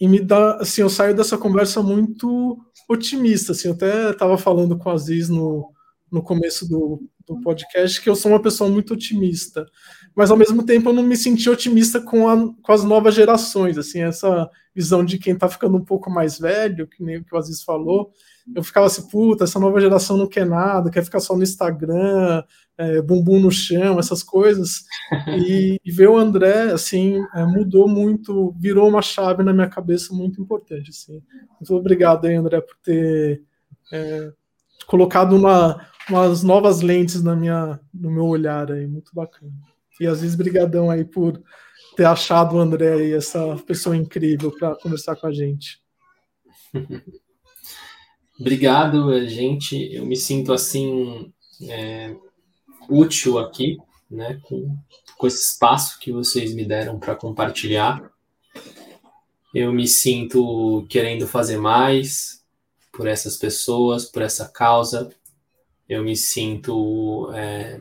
e me dá, assim, eu saio dessa conversa muito otimista, assim, eu até estava falando com a Aziz no, no começo do, do podcast que eu sou uma pessoa muito otimista, mas ao mesmo tempo eu não me senti otimista com, a, com as novas gerações, assim, essa visão de quem está ficando um pouco mais velho, que nem o que o Aziz falou, eu ficava assim, puta, essa nova geração não quer nada, quer ficar só no Instagram, é, bumbum no chão, essas coisas, e, e ver o André, assim, é, mudou muito, virou uma chave na minha cabeça muito importante, assim. Muito obrigado aí, André, por ter é, colocado uma, umas novas lentes na minha, no meu olhar aí, muito bacana. E às vezes brigadão aí por ter achado o André aí, essa pessoa incrível para conversar com a gente. Obrigado, gente. Eu me sinto assim é, útil aqui, né, com, com esse espaço que vocês me deram para compartilhar. Eu me sinto querendo fazer mais por essas pessoas, por essa causa. Eu me sinto, é,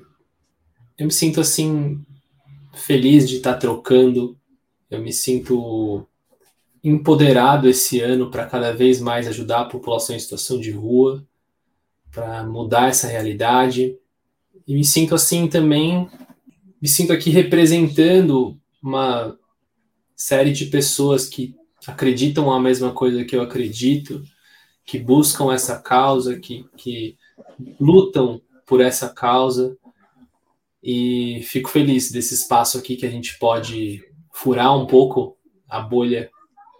eu me sinto assim feliz de estar tá trocando. Eu me sinto empoderado esse ano para cada vez mais ajudar a população em situação de rua, para mudar essa realidade. E me sinto assim também, me sinto aqui representando uma série de pessoas que acreditam a mesma coisa que eu acredito, que buscam essa causa, que, que lutam por essa causa e fico feliz desse espaço aqui que a gente pode furar um pouco a bolha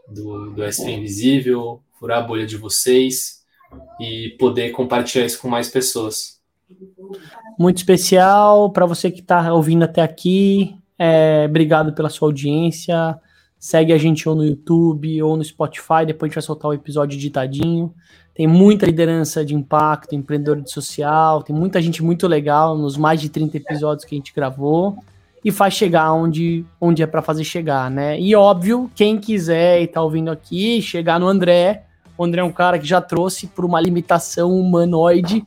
do, do SP Invisível, furar a bolha de vocês e poder compartilhar isso com mais pessoas. Muito especial para você que está ouvindo até aqui. É, obrigado pela sua audiência. Segue a gente ou no YouTube ou no Spotify. Depois a gente vai soltar o episódio ditadinho. Tem muita liderança de impacto, empreendedor de social, tem muita gente muito legal nos mais de 30 episódios que a gente gravou e faz chegar onde, onde é para fazer chegar, né? E óbvio, quem quiser e tá ouvindo aqui, chegar no André, o André é um cara que já trouxe por uma limitação humanoide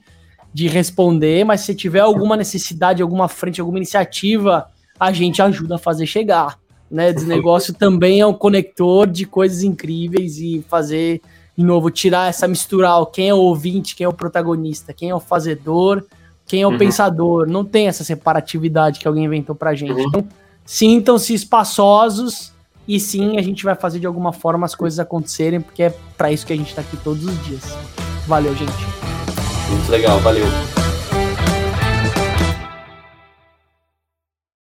de responder, mas se tiver alguma necessidade, alguma frente, alguma iniciativa, a gente ajuda a fazer chegar, né? Esse negócio também é um conector de coisas incríveis e fazer de novo, tirar essa mistural, quem é o ouvinte, quem é o protagonista, quem é o fazedor, quem é o uhum. pensador. Não tem essa separatividade que alguém inventou pra gente. Uhum. Então, sintam-se espaçosos e sim, a gente vai fazer de alguma forma as coisas acontecerem, porque é para isso que a gente tá aqui todos os dias. Valeu, gente. Muito legal, valeu.